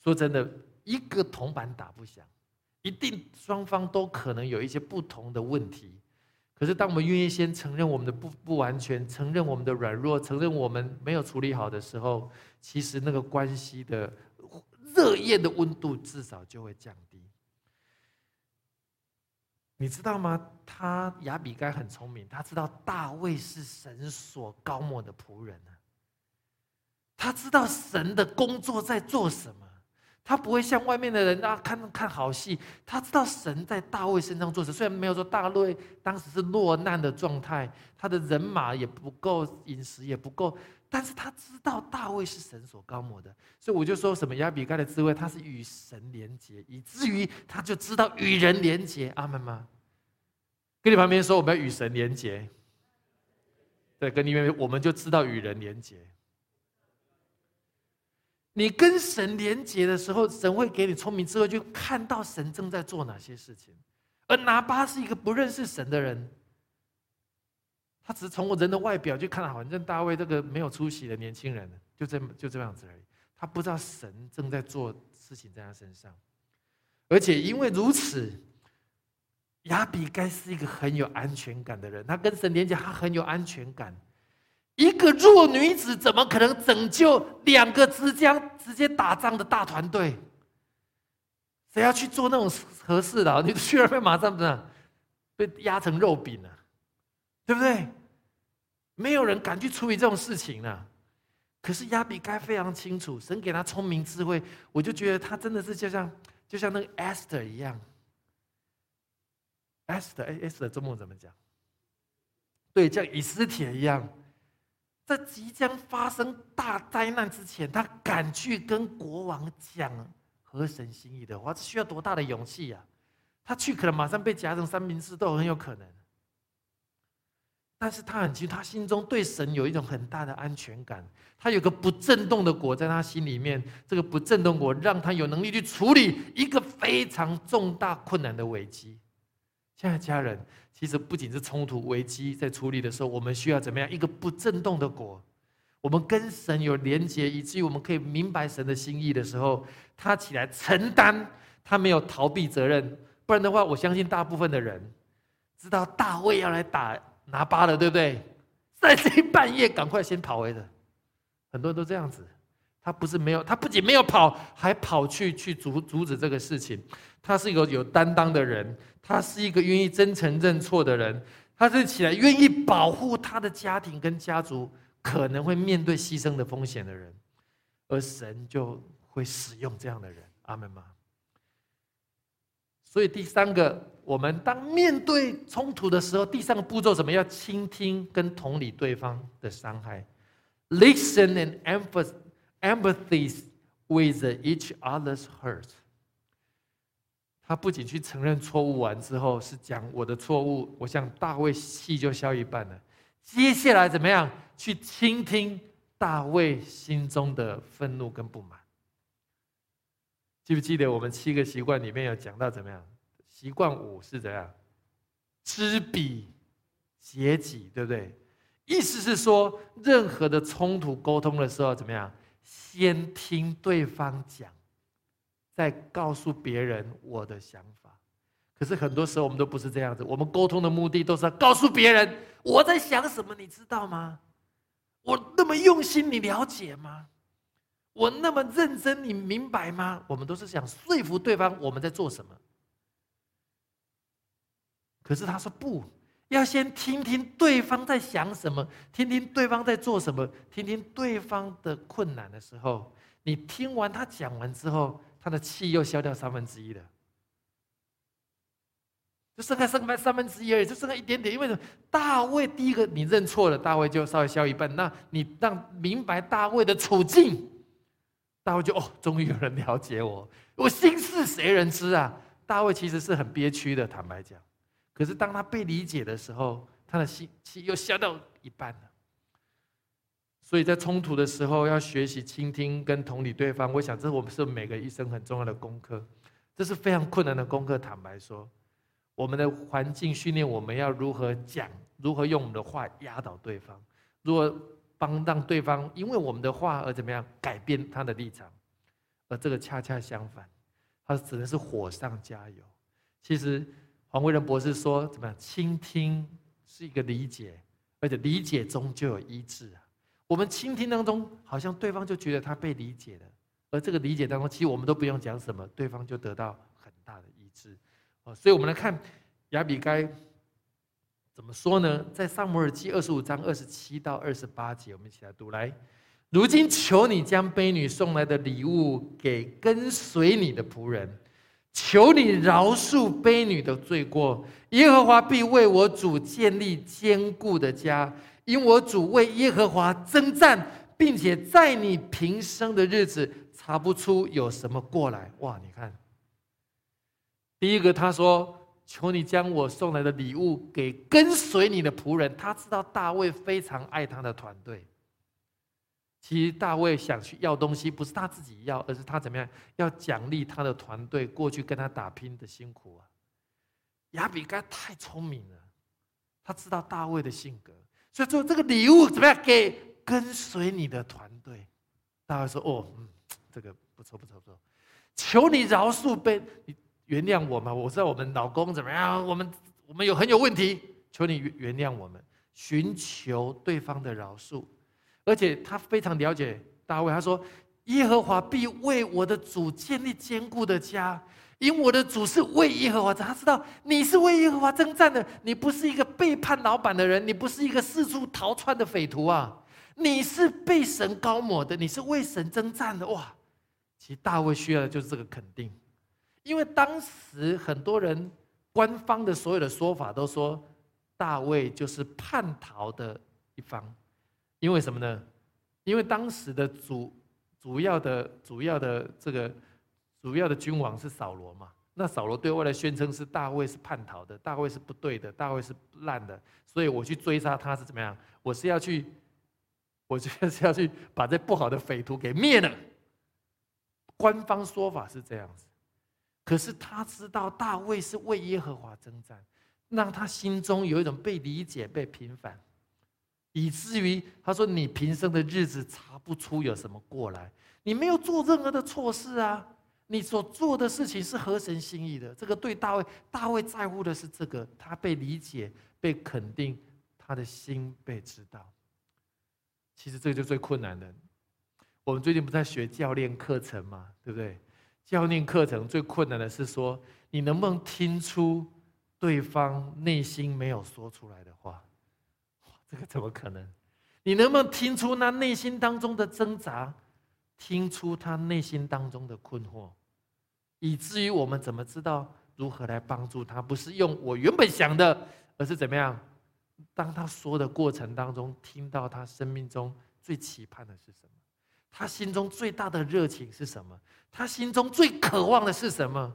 说真的，一个铜板打不响，一定双方都可能有一些不同的问题。可是当我们愿意先承认我们的不不完全，承认我们的软弱，承认我们没有处理好的时候，其实那个关系的热焰的温度至少就会降低。你知道吗？他亚比该很聪明，他知道大卫是神所高抹的仆人啊。他知道神的工作在做什么，他不会像外面的人啊看看好戏。他知道神在大卫身上做事，虽然没有说大卫当时是落难的状态，他的人马也不够，饮食也不够，但是他知道大卫是神所高抹的，所以我就说什么亚比该的智慧，他是与神连结，以至于他就知道与人连结。阿门吗？跟你旁边说，我们要与神连结。对，跟你们我们就知道与人连结。你跟神连结的时候，神会给你聪明智慧，去看到神正在做哪些事情。而拿巴是一个不认识神的人，他只是从我人的外表就看到，反正大卫这个没有出息的年轻人，就这么就这样子而已。他不知道神正在做事情在他身上，而且因为如此。亚比该是一个很有安全感的人，他跟神连接，他很有安全感。一个弱女子怎么可能拯救两个即将直接打仗的大团队？谁要去做那种合适的？你去了被马上怎么被压成肉饼了？对不对？没有人敢去处理这种事情呢。可是亚比该非常清楚，神给他聪明智慧，我就觉得他真的是就像就像那个 Esther 一样。S 的 S 的中文怎么讲？对，像以斯帖一样，在即将发生大灾难之前，他敢去跟国王讲合神心意的话，这需要多大的勇气呀！他去可能马上被夹成三明治都很有可能。但是他很清楚，他心中对神有一种很大的安全感，他有个不震动的果在他心里面，这个不震动果让他有能力去处理一个非常重大困难的危机。亲爱的家人，其实不仅是冲突危机在处理的时候，我们需要怎么样？一个不震动的果，我们跟神有连结，以至于我们可以明白神的心意的时候，他起来承担，他没有逃避责任。不然的话，我相信大部分的人知道大卫要来打拿巴了，对不对？三更半夜赶快先跑回的，很多人都这样子。他不是没有，他不仅没有跑，还跑去去阻阻止这个事情。他是一个有担当的人，他是一个愿意真诚认错的人，他是起来愿意保护他的家庭跟家族可能会面对牺牲的风险的人，而神就会使用这样的人。阿门吗？所以第三个，我们当面对冲突的时候，第三个步骤什么？要倾听跟同理对方的伤害，listen and emphasize。Empathy with each other's hurt。他不仅去承认错误完之后是讲我的错误，我想大卫气就消一半了。接下来怎么样去倾听大卫心中的愤怒跟不满？记不记得我们七个习惯里面有讲到怎么样？习惯五是怎样？知彼解己，对不对？意思是说，任何的冲突沟通的时候怎么样？先听对方讲，再告诉别人我的想法。可是很多时候我们都不是这样子，我们沟通的目的都是要告诉别人我在想什么，你知道吗？我那么用心，你了解吗？我那么认真，你明白吗？我们都是想说服对方我们在做什么。可是他说不。要先听听对方在想什么，听听对方在做什么，听听对方的困难的时候，你听完他讲完之后，他的气又消掉三分之一了，就剩下剩下三分之一而已，就剩下一点点。因为大卫第一个你认错了，大卫就稍微消一半。那你让明白大卫的处境，大卫就哦，终于有人了解我，我心事谁人知啊？大卫其实是很憋屈的，坦白讲。可是当他被理解的时候，他的心气又消掉一半了。所以在冲突的时候，要学习倾听跟同理对方。我想，这是我们是每个医生很重要的功课。这是非常困难的功课。坦白说，我们的环境训练我们要如何讲，如何用我们的话压倒对方，如何帮让对方因为我们的话而怎么样改变他的立场。而这个恰恰相反，他只能是火上加油。其实。黄维仁博士说：“怎么样？倾听是一个理解，而且理解中就有医治啊。我们倾听当中，好像对方就觉得他被理解了，而这个理解当中，其实我们都不用讲什么，对方就得到很大的医治。哦，所以我们来看亚比该怎么说呢？在萨摩尔记二十五章二十七到二十八节，我们一起来读来。如今求你将婢女送来的礼物给跟随你的仆人，求你饶恕卑女的罪过。耶和华必为我主建立坚固的家，因我主为耶和华征战，并且在你平生的日子查不出有什么过来。哇，你看，第一个他说：“求你将我送来的礼物给跟随你的仆人。”他知道大卫非常爱他的团队。其实大卫想去要东西，不是他自己要，而是他怎么样要奖励他的团队过去跟他打拼的辛苦啊。亚比该太聪明了，他知道大卫的性格，所以说这个礼物怎么样给跟随你的团队？大卫说：“哦，嗯，这个不错不错不错，求你饶恕被你原谅我嘛。我知道我们老公怎么样，我们我们有很有问题，求你原谅我们，寻求对方的饶恕。”而且他非常了解大卫，他说：“耶和华必为我的主建立坚固的家，因我的主是为耶和华。他知道你是为耶和华征战的，你不是一个背叛老板的人，你不是一个四处逃窜的匪徒啊！你是被神高抹的，你是为神征战的。哇！其实大卫需要的就是这个肯定，因为当时很多人官方的所有的说法都说大卫就是叛逃的一方。”因为什么呢？因为当时的主主要的主要的这个主要的君王是扫罗嘛。那扫罗对外来宣称是大卫是叛逃的，大卫是不对的，大卫是烂的。所以我去追杀他是怎么样？我是要去，我就是要去 把这不好的匪徒给灭了。官方说法是这样子，可是他知道大卫是为耶和华征战，让他心中有一种被理解、被平反。以至于他说：“你平生的日子查不出有什么过来，你没有做任何的错事啊！你所做的事情是合神心意的。这个对大卫，大卫在乎的是这个，他被理解、被肯定，他的心被知道。其实这个就最困难的。我们最近不在学教练课程嘛，对不对？教练课程最困难的是说，你能不能听出对方内心没有说出来的话？”这个怎么可能？你能不能听出他内心当中的挣扎，听出他内心当中的困惑，以至于我们怎么知道如何来帮助他？不是用我原本想的，而是怎么样？当他说的过程当中，听到他生命中最期盼的是什么？他心中最大的热情是什么？他心中最渴望的是什么？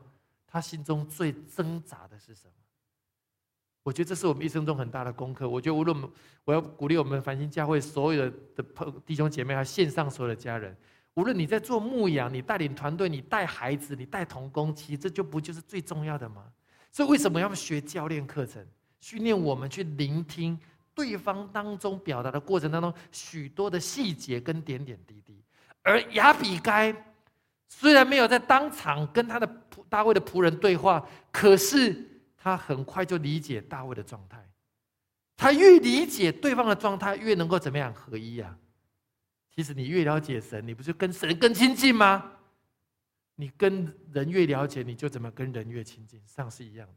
他心中最挣扎的是什么？我觉得这是我们一生中很大的功课。我觉得无论我要鼓励我们繁星教会所有的的朋弟兄姐妹，还有线上所有的家人，无论你在做牧养，你带领团队，你带孩子，你带童工，其实这就不就是最重要的吗？所以为什么要学教练课程，训练我们去聆听对方当中表达的过程当中许多的细节跟点点滴滴？而亚比该虽然没有在当场跟他的大卫的仆人对话，可是。他很快就理解大卫的状态，他越理解对方的状态，越能够怎么样合一啊？其实你越了解神，你不是跟神更亲近吗？你跟人越了解，你就怎么跟人越亲近，上是一样的。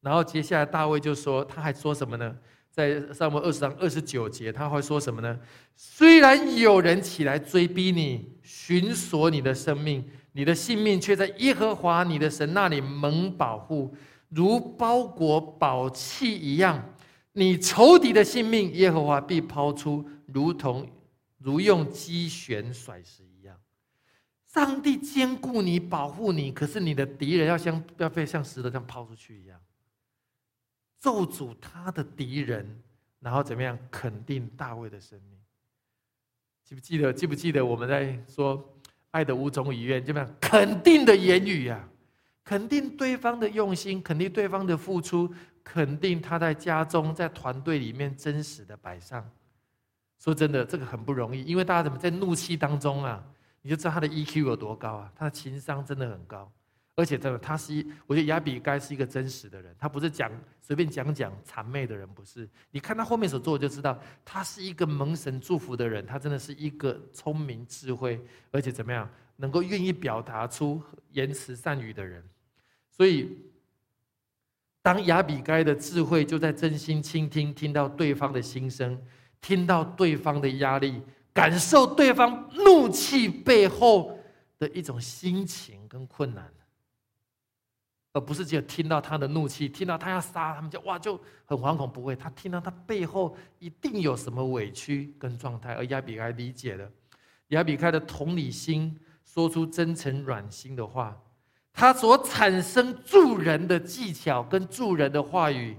然后接下来大卫就说，他还说什么呢？在上文二十章二十九节，他会说什么呢？虽然有人起来追逼你，寻索你的生命。你的性命却在耶和华你的神那里蒙保护，如包裹宝器一样。你仇敌的性命，耶和华必抛出，如同如用机旋甩石一样。上帝兼顾你，保护你，可是你的敌人要像要被像石头这样抛出去一样。咒诅他的敌人，然后怎么样肯定大卫的生命？记不记得？记不记得我们在说？爱的五种语言，怎么样？肯定的言语呀，肯定对方的用心，肯定对方的付出，肯定他在家中、在团队里面真实的摆上。说真的，这个很不容易，因为大家怎么在怒气当中啊，你就知道他的 EQ 有多高啊，他的情商真的很高。而且真的，他是一，我觉得亚比该是一个真实的人，他不是讲随便讲讲谄媚的人，不是。你看他后面所做，就知道他是一个蒙神祝福的人，他真的是一个聪明智慧，而且怎么样，能够愿意表达出言辞善语的人。所以，当亚比该的智慧就在真心倾听，听到对方的心声，听到对方的压力，感受对方怒气背后的一种心情跟困难。而不是只有听到他的怒气，听到他要杀他们，就哇就很惶恐。不会，他听到他背后一定有什么委屈跟状态。而亚比该理解了，亚比开的同理心，说出真诚软心的话，他所产生助人的技巧跟助人的话语，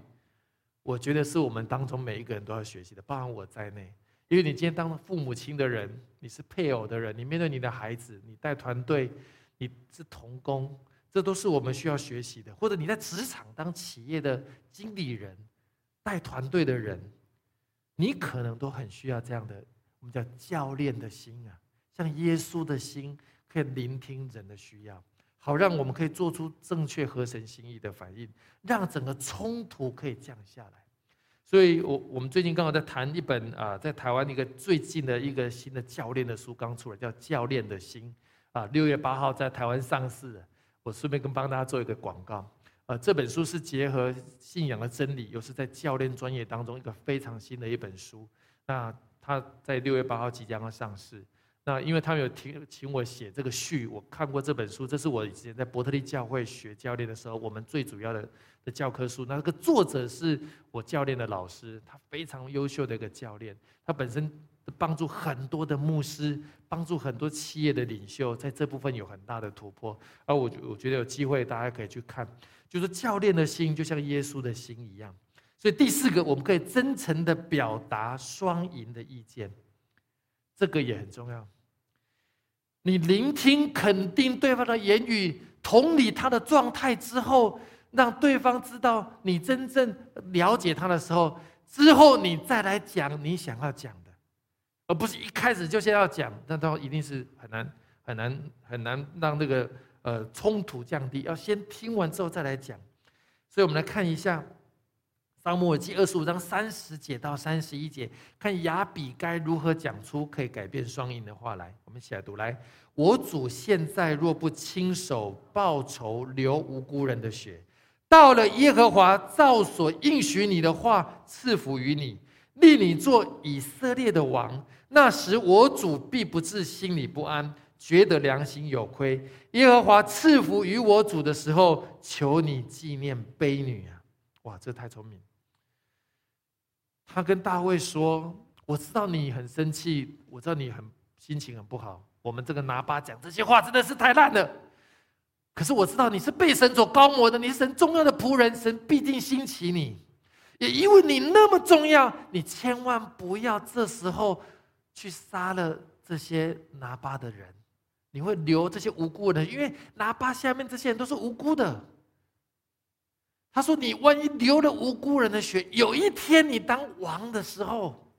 我觉得是我们当中每一个人都要学习的，包含我在内。因为你今天当父母亲的人，你是配偶的人，你面对你的孩子，你带团队，你是童工。这都是我们需要学习的，或者你在职场当企业的经理人、带团队的人，你可能都很需要这样的我们叫教练的心啊，像耶稣的心，可以聆听人的需要，好让我们可以做出正确合神心意的反应，让整个冲突可以降下来。所以，我我们最近刚好在谈一本啊，在台湾一个最近的一个新的教练的书刚出来，叫《教练的心》啊，六月八号在台湾上市。我顺便跟帮大家做一个广告，呃，这本书是结合信仰的真理，又是在教练专业当中一个非常新的一本书。那他在六月八号即将要上市。那因为他们有请请我写这个序，我看过这本书，这是我以前在伯特利教会学教练的时候，我们最主要的的教科书。那个作者是我教练的老师，他非常优秀的一个教练，他本身。帮助很多的牧师，帮助很多企业的领袖，在这部分有很大的突破。而我我觉得有机会，大家可以去看，就是教练的心就像耶稣的心一样。所以第四个，我们可以真诚的表达双赢的意见，这个也很重要。你聆听、肯定对方的言语，同理他的状态之后，让对方知道你真正了解他的时候，之后你再来讲你想要讲。而不是一开始就先要讲，那都一定是很难很难很难让这个呃冲突降低。要先听完之后再来讲。所以我们来看一下《沙漠耳记》二十五章三十节到三十一节，看亚比该如何讲出可以改变双赢的话来。我们一起来读：来，我主现在若不亲手报仇，流无辜人的血，到了耶和华照所应许你的话赐福于你，立你做以色列的王。那时我主必不至心里不安，觉得良心有亏。耶和华赐福于我主的时候，求你纪念卑女啊！哇，这太聪明。他跟大卫说：“我知道你很生气，我知道你很心情很不好。我们这个拿巴讲这些话真的是太烂了。可是我知道你是被神所高摩的，你是神重要的仆人，神必定兴起你。也因为你那么重要，你千万不要这时候。”去杀了这些拿巴的人，你会留这些无辜的，因为拿巴下面这些人都是无辜的。他说：“你万一流了无辜人的血，有一天你当王的时候，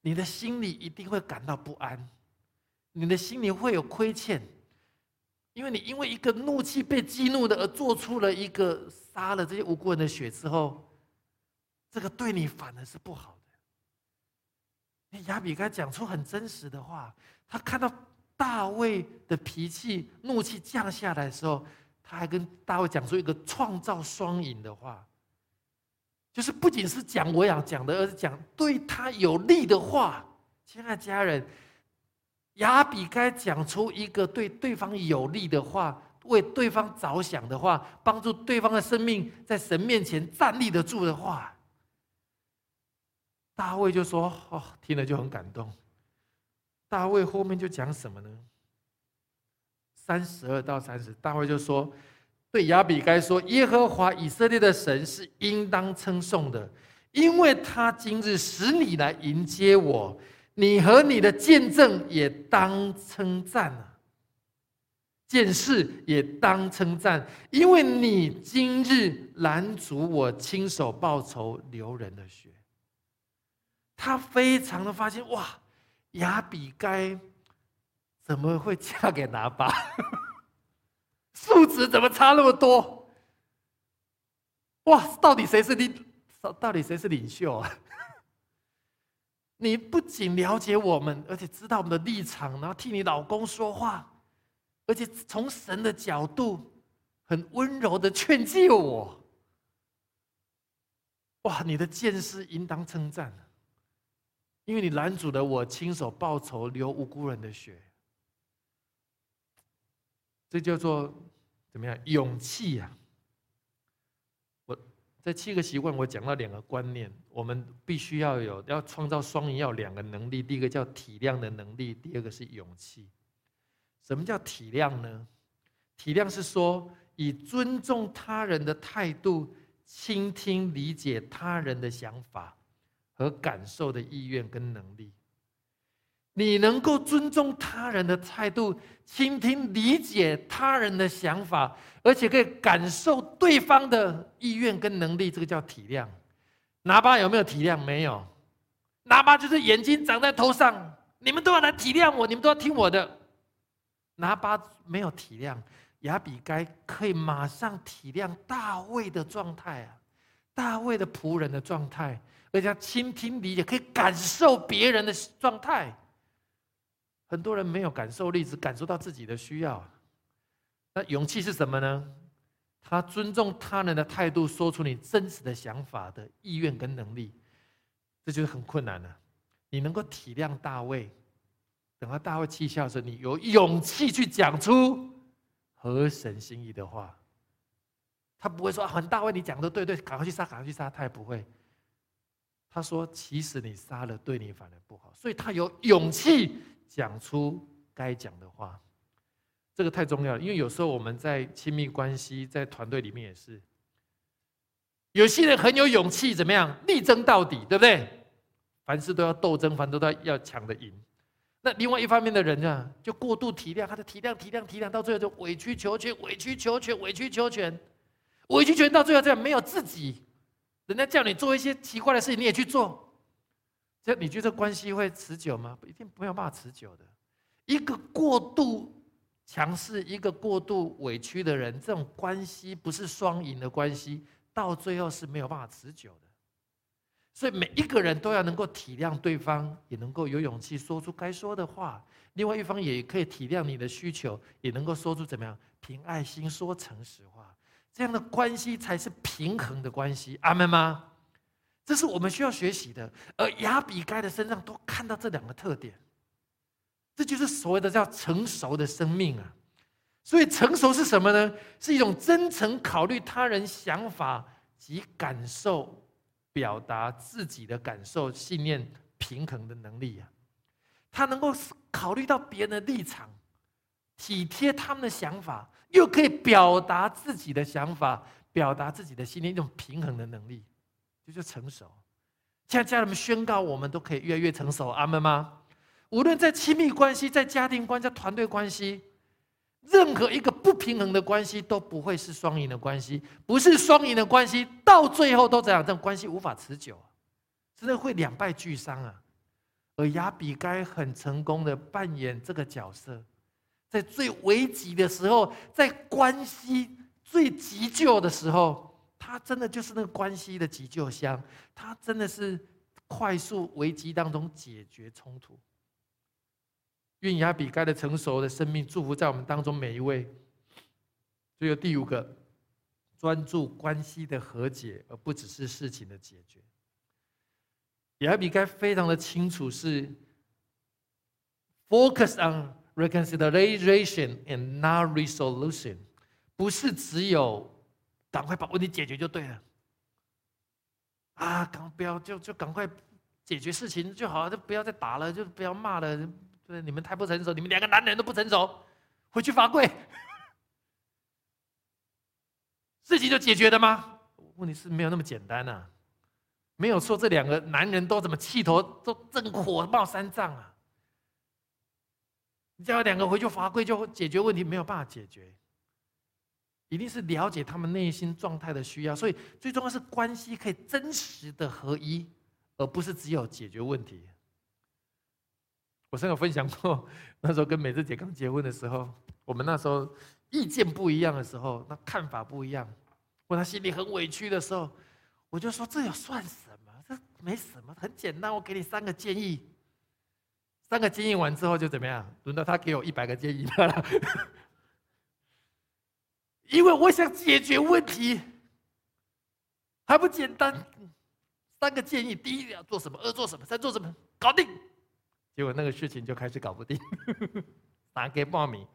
你的心里一定会感到不安，你的心里会有亏欠，因为你因为一个怒气被激怒的而做出了一个杀了这些无辜人的血之后，这个对你反而是不好。”亚比该讲出很真实的话，他看到大卫的脾气、怒气降下来的时候，他还跟大卫讲出一个创造双赢的话，就是不仅是讲我要讲的，而是讲对他有利的话。亲爱的家人，亚比该讲出一个对对方有利的话，为对方着想的话，帮助对方的生命在神面前站立得住的话。大卫就说：“哦，听了就很感动。”大卫后面就讲什么呢？三十二到三十，大卫就说：“对亚比该说，耶和华以色列的神是应当称颂的，因为他今日使你来迎接我，你和你的见证也当称赞啊！见识也当称赞，因为你今日拦阻我亲手报仇流人的血。”他非常的发现哇，亚比该怎么会嫁给拿巴？素质怎么差那么多？哇，到底谁是领？到底谁是领袖啊？你不仅了解我们，而且知道我们的立场，然后替你老公说话，而且从神的角度很温柔的劝诫我。哇，你的见识应当称赞，因为你拦阻了我亲手报仇、流无辜人的血。这叫做怎么样？勇气呀！我在七个习惯，我讲到两个观念，我们必须要有，要创造双赢，要两个能力。第一个叫体谅的能力，第二个是勇气。什么叫体谅呢？体谅是说以尊重他人的态度，倾听理解他人的想法和感受的意愿跟能力。你能够尊重他人的态度，倾听理解他人的想法，而且可以感受对方的意愿跟能力，这个叫体谅。拿巴有没有体谅？没有。拿巴就是眼睛长在头上，你们都要来体谅我，你们都要听我的。拿巴没有体谅，亚比该可以马上体谅大卫的状态啊，大卫的仆人的状态，而且倾听理解，可以感受别人的状态。很多人没有感受力，只感受到自己的需要。那勇气是什么呢？他尊重他人的态度，说出你真实的想法的意愿跟能力，这就是很困难了。你能够体谅大卫，等到大卫气笑的时候，你有勇气去讲出合神心意的话。他不会说：“很大卫，你讲的对对，赶快去杀，赶快去杀。”他也不会。他说：“其实你杀了，对你反而不好。”所以他有勇气。讲出该讲的话，这个太重要了。因为有时候我们在亲密关系、在团队里面也是，有些人很有勇气，怎么样力争到底，对不对？凡事都要斗争，凡事都要要抢着赢。那另外一方面的人呢，就过度体谅，他的体谅、体谅、体谅，到最后就委曲求全、委曲求全、委曲求全、委曲求全，到最后这样没有自己。人家叫你做一些奇怪的事情，你也去做。这你觉得关系会持久吗？不一定没有办法持久的。一个过度强势、一个过度委屈的人，这种关系不是双赢的关系，到最后是没有办法持久的。所以每一个人都要能够体谅对方，也能够有勇气说出该说的话。另外一方也可以体谅你的需求，也能够说出怎么样凭爱心说诚实话。这样的关系才是平衡的关系。阿门吗？这是我们需要学习的，而亚比该的身上都看到这两个特点，这就是所谓的叫成熟的生命啊。所以成熟是什么呢？是一种真诚考虑他人想法及感受，表达自己的感受、信念平衡的能力啊。他能够考虑到别人的立场，体贴他们的想法，又可以表达自己的想法，表达自己的信念，一种平衡的能力。就是成熟，现在家人们宣告，我们都可以越来越成熟，阿门吗？无论在亲密关系、在家庭关系、在团队关系，任何一个不平衡的关系都不会是双赢的关系，不是双赢的关系，到最后都这样，这种关系无法持久，真的会两败俱伤啊！而亚比该很成功的扮演这个角色，在最危急的时候，在关系最急救的时候。他真的就是那个关系的急救箱，他真的是快速危机当中解决冲突。愿亚比该的成熟的生命祝福在我们当中每一位。最后第五个，专注关系的和解，而不只是事情的解决。亚比该非常的清楚是 focus on reconciliation and not resolution，不是只有。赶快把问题解决就对了，啊，赶不要就就赶快解决事情就好了，就不要再打了，就不要骂了。对，你们太不成熟，你们两个男人都不成熟，回去罚跪。事情就解决了吗？问题是没有那么简单呐，没有说这两个男人都怎么气头都正火冒三丈啊。你叫两个回去罚跪就解决问题，没有办法解决。一定是了解他们内心状态的需要，所以最重要是关系可以真实的合一，而不是只有解决问题。我曾有分享过，那时候跟美智姐刚结婚的时候，我们那时候意见不一样的时候，那看法不一样，或他心里很委屈的时候，我就说这有算什么？这没什么，很简单。我给你三个建议，三个建议完之后就怎么样？轮到他给我一百个建议了，因为我想解决问题，还不简单？三个建议：第一要做什么？二做什么？三做什么？搞定。结果那个事情就开始搞不定，打给报名。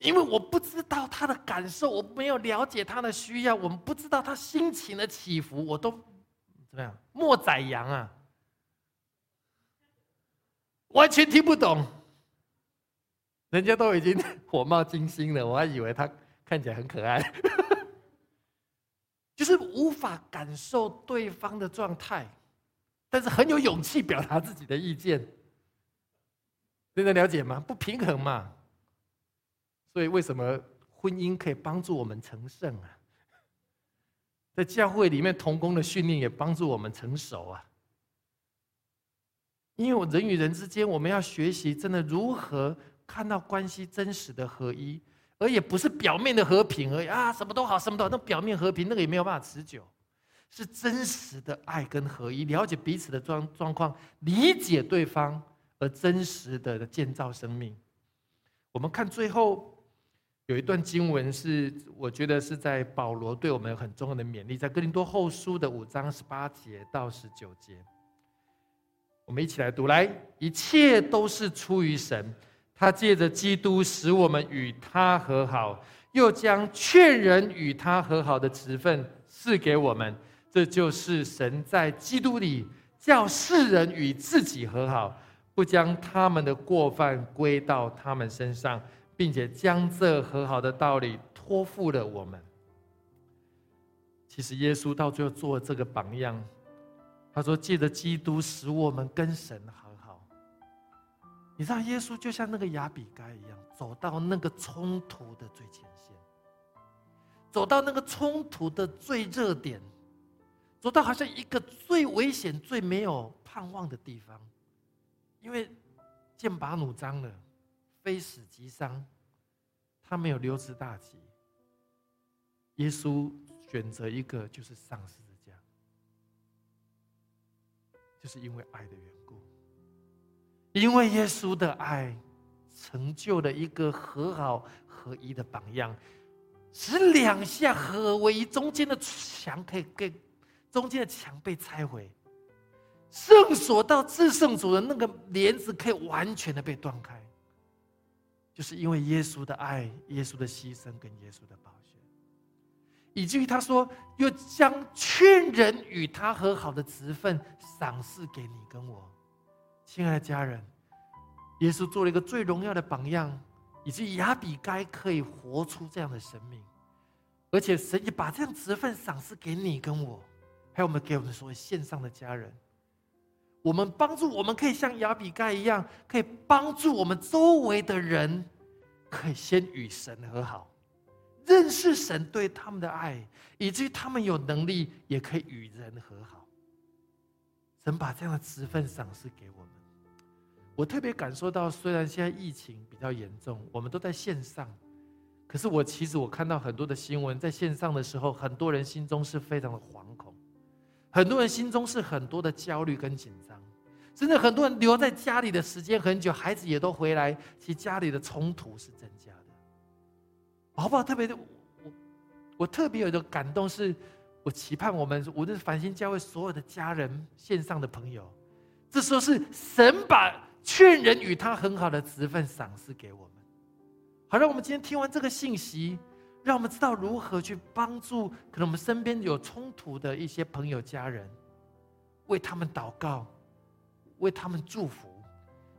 因为我不知道他的感受，我没有了解他的需要，我们不知道他心情的起伏，我都怎么样？莫宰羊啊，完全听不懂。人家都已经火冒金星了，我还以为他看起来很可爱，就是无法感受对方的状态，但是很有勇气表达自己的意见。真的了解吗？不平衡嘛。所以，为什么婚姻可以帮助我们成圣啊？在教会里面，同工的训练也帮助我们成熟啊。因为我人与人之间，我们要学习真的如何看到关系真实的合一，而也不是表面的和平而已啊，什么都好，什么都好，那表面和平那个也没有办法持久，是真实的爱跟合一，了解彼此的状状况，理解对方，而真实的建造生命。我们看最后。有一段经文是，我觉得是在保罗对我们很重要的勉励，在哥林多后书的五章十八节到十九节，我们一起来读。来，一切都是出于神，他借着基督使我们与他和好，又将劝人与他和好的职分赐给我们。这就是神在基督里叫世人与自己和好，不将他们的过犯归到他们身上。并且将这和好的道理托付了我们。其实耶稣到最后做这个榜样，他说：“借着基督使我们跟神和好。”你知道，耶稣就像那个亚比该一样，走到那个冲突的最前线，走到那个冲突的最热点，走到好像一个最危险、最没有盼望的地方，因为剑拔弩张了。非死即伤，他没有溜之大吉。耶稣选择一个就是上十就是因为爱的缘故。因为耶稣的爱成就了一个和好合一的榜样，使两下合为一，中间的墙可以跟中间的墙被拆毁，圣所到至圣所的那个帘子可以完全的被断开。就是因为耶稣的爱、耶稣的牺牲跟耶稣的宝血，以至于他说，又将劝人与他和好的职分赏赐给你跟我，亲爱的家人。耶稣做了一个最荣耀的榜样，以至于亚比该可以活出这样的生命，而且神也把这样职分赏赐给你跟我，还有我们给我们所有线上的家人。我们帮助，我们可以像亚比盖一样，可以帮助我们周围的人，可以先与神和好，认识神对他们的爱，以至于他们有能力也可以与人和好。神把这样的职分赏赐给我们，我特别感受到，虽然现在疫情比较严重，我们都在线上，可是我其实我看到很多的新闻，在线上的时候，很多人心中是非常的惶恐。很多人心中是很多的焦虑跟紧张，甚至很多人留在家里的时间很久，孩子也都回来，其实家里的冲突是增加。好不好？特别的，我我特别有一个感动，是我期盼我们无论繁星教会所有的家人、线上的朋友，这时候是神把劝人与他很好的职分赏赐给我们。好，让我们今天听完这个信息。让我们知道如何去帮助可能我们身边有冲突的一些朋友、家人，为他们祷告，为他们祝福，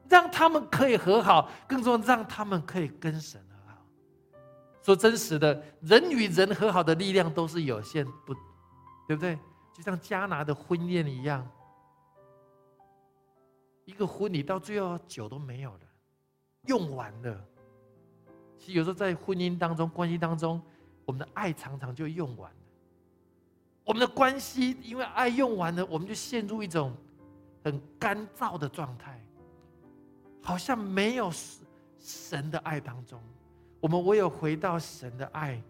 让他们可以和好，更重要让他们可以跟神。说真实的，人与人和好的力量都是有限，不对不对？就像加拿的婚宴一样，一个婚礼到最后酒都没有了，用完了。其实有时候在婚姻当中、关系当中，我们的爱常常就用完了。我们的关系因为爱用完了，我们就陷入一种很干燥的状态，好像没有神的爱当中，我们唯有回到神的爱，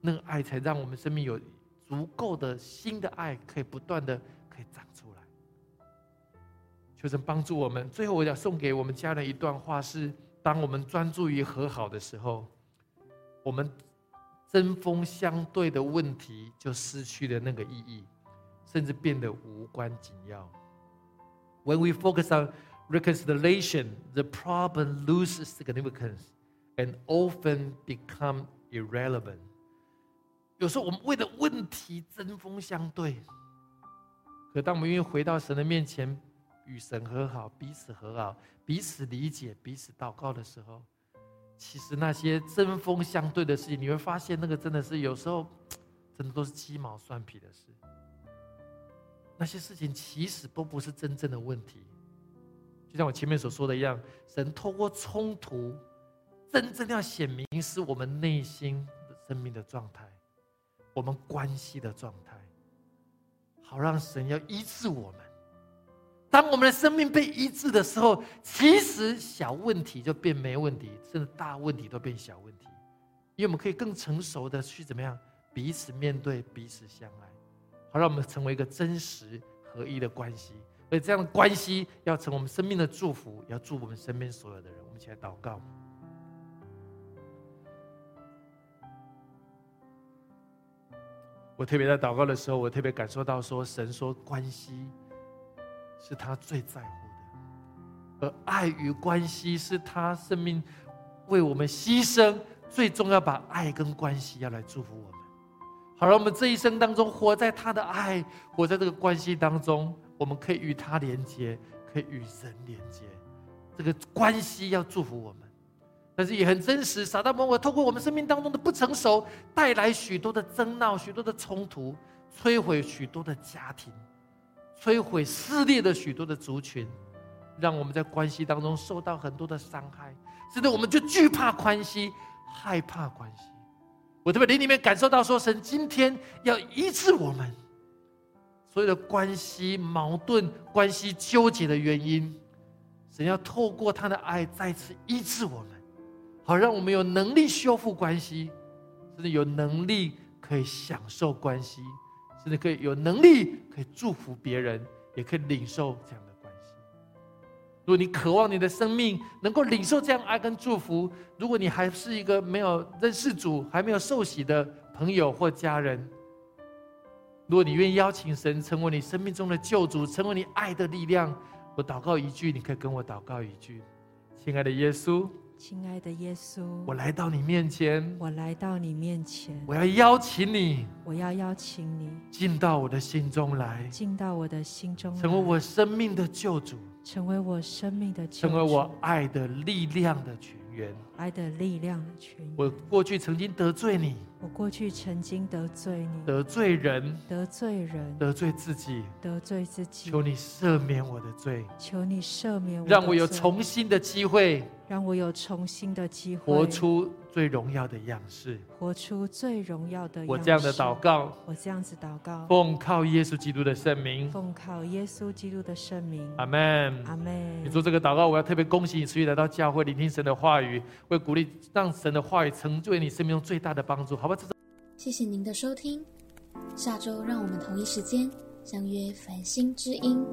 那个爱才让我们生命有足够的新的爱，可以不断的可以长出来。求神帮助我们。最后，我要送给我们家人一段话：是当我们专注于和好的时候，我们针锋相对的问题就失去了那个意义，甚至变得无关紧要。When we focus on reconciliation, the problem loses significance. And often become irrelevant。有时候我们为了问题针锋相对，可当我们愿意回到神的面前，与神和好，彼此和好，彼此理解，彼此祷告的时候，其实那些针锋相对的事情，你会发现，那个真的是有时候，真的都是鸡毛蒜皮的事。那些事情其实都不是真正的问题。就像我前面所说的一样，神透过冲突。真正要显明是我们内心生命的状态，我们关系的状态，好让神要医治我们。当我们的生命被医治的时候，其实小问题就变没问题，甚至大问题都变小问题，因为我们可以更成熟的去怎么样彼此面对、彼此相爱，好让我们成为一个真实合一的关系。而这样的关系要成我们生命的祝福，要祝我们身边所有的人。我们一起来祷告。我特别在祷告的时候，我特别感受到说，神说关系是他最在乎的，而爱与关系是他生命为我们牺牲最重要，把爱跟关系要来祝福我们。好了，我们这一生当中活在他的爱，活在这个关系当中，我们可以与他连接，可以与神连接，这个关系要祝福我们。但是也很真实，撒旦魔鬼透过我们生命当中的不成熟，带来许多的争闹、许多的冲突，摧毁许多的家庭，摧毁撕裂的许多的族群，让我们在关系当中受到很多的伤害，使得我们就惧怕关系，害怕关系。我特别灵里面感受到说，神今天要医治我们所有的关系矛盾、关系纠结的原因，神要透过他的爱再次医治我们。好，让我们有能力修复关系，甚至有能力可以享受关系，甚至可以有能力可以祝福别人，也可以领受这样的关系。如果你渴望你的生命能够领受这样爱跟祝福，如果你还是一个没有认识主、还没有受洗的朋友或家人，如果你愿意邀请神成为你生命中的救主，成为你爱的力量，我祷告一句，你可以跟我祷告一句：亲爱的耶稣。亲爱的耶稣，我来到你面前，我来到你面前，我要邀请你，我要邀请你进到我的心中来，进到我的心中，成为我生命的救主，成为我生命的救主，成为我爱的力量的泉源，爱的力量的泉源。我过去曾经得罪你。我过去曾经得罪你，得罪人，得罪人，得罪自己，得罪自己。求你赦免我的罪，求你赦免我，让我有重新的机会，让我有重新的机会，活出最荣耀的样式，活出最荣耀的。我这样的祷告，我这样子祷告，奉靠耶稣基督的圣名，奉靠耶稣基督的圣名。阿门，阿门。你做这个祷告，我要特别恭喜你，持续来到教会聆听神的话语，为鼓励让神的话语成就你生命中最大的帮助，好吧？谢谢您的收听，下周让我们同一时间相约繁星之音。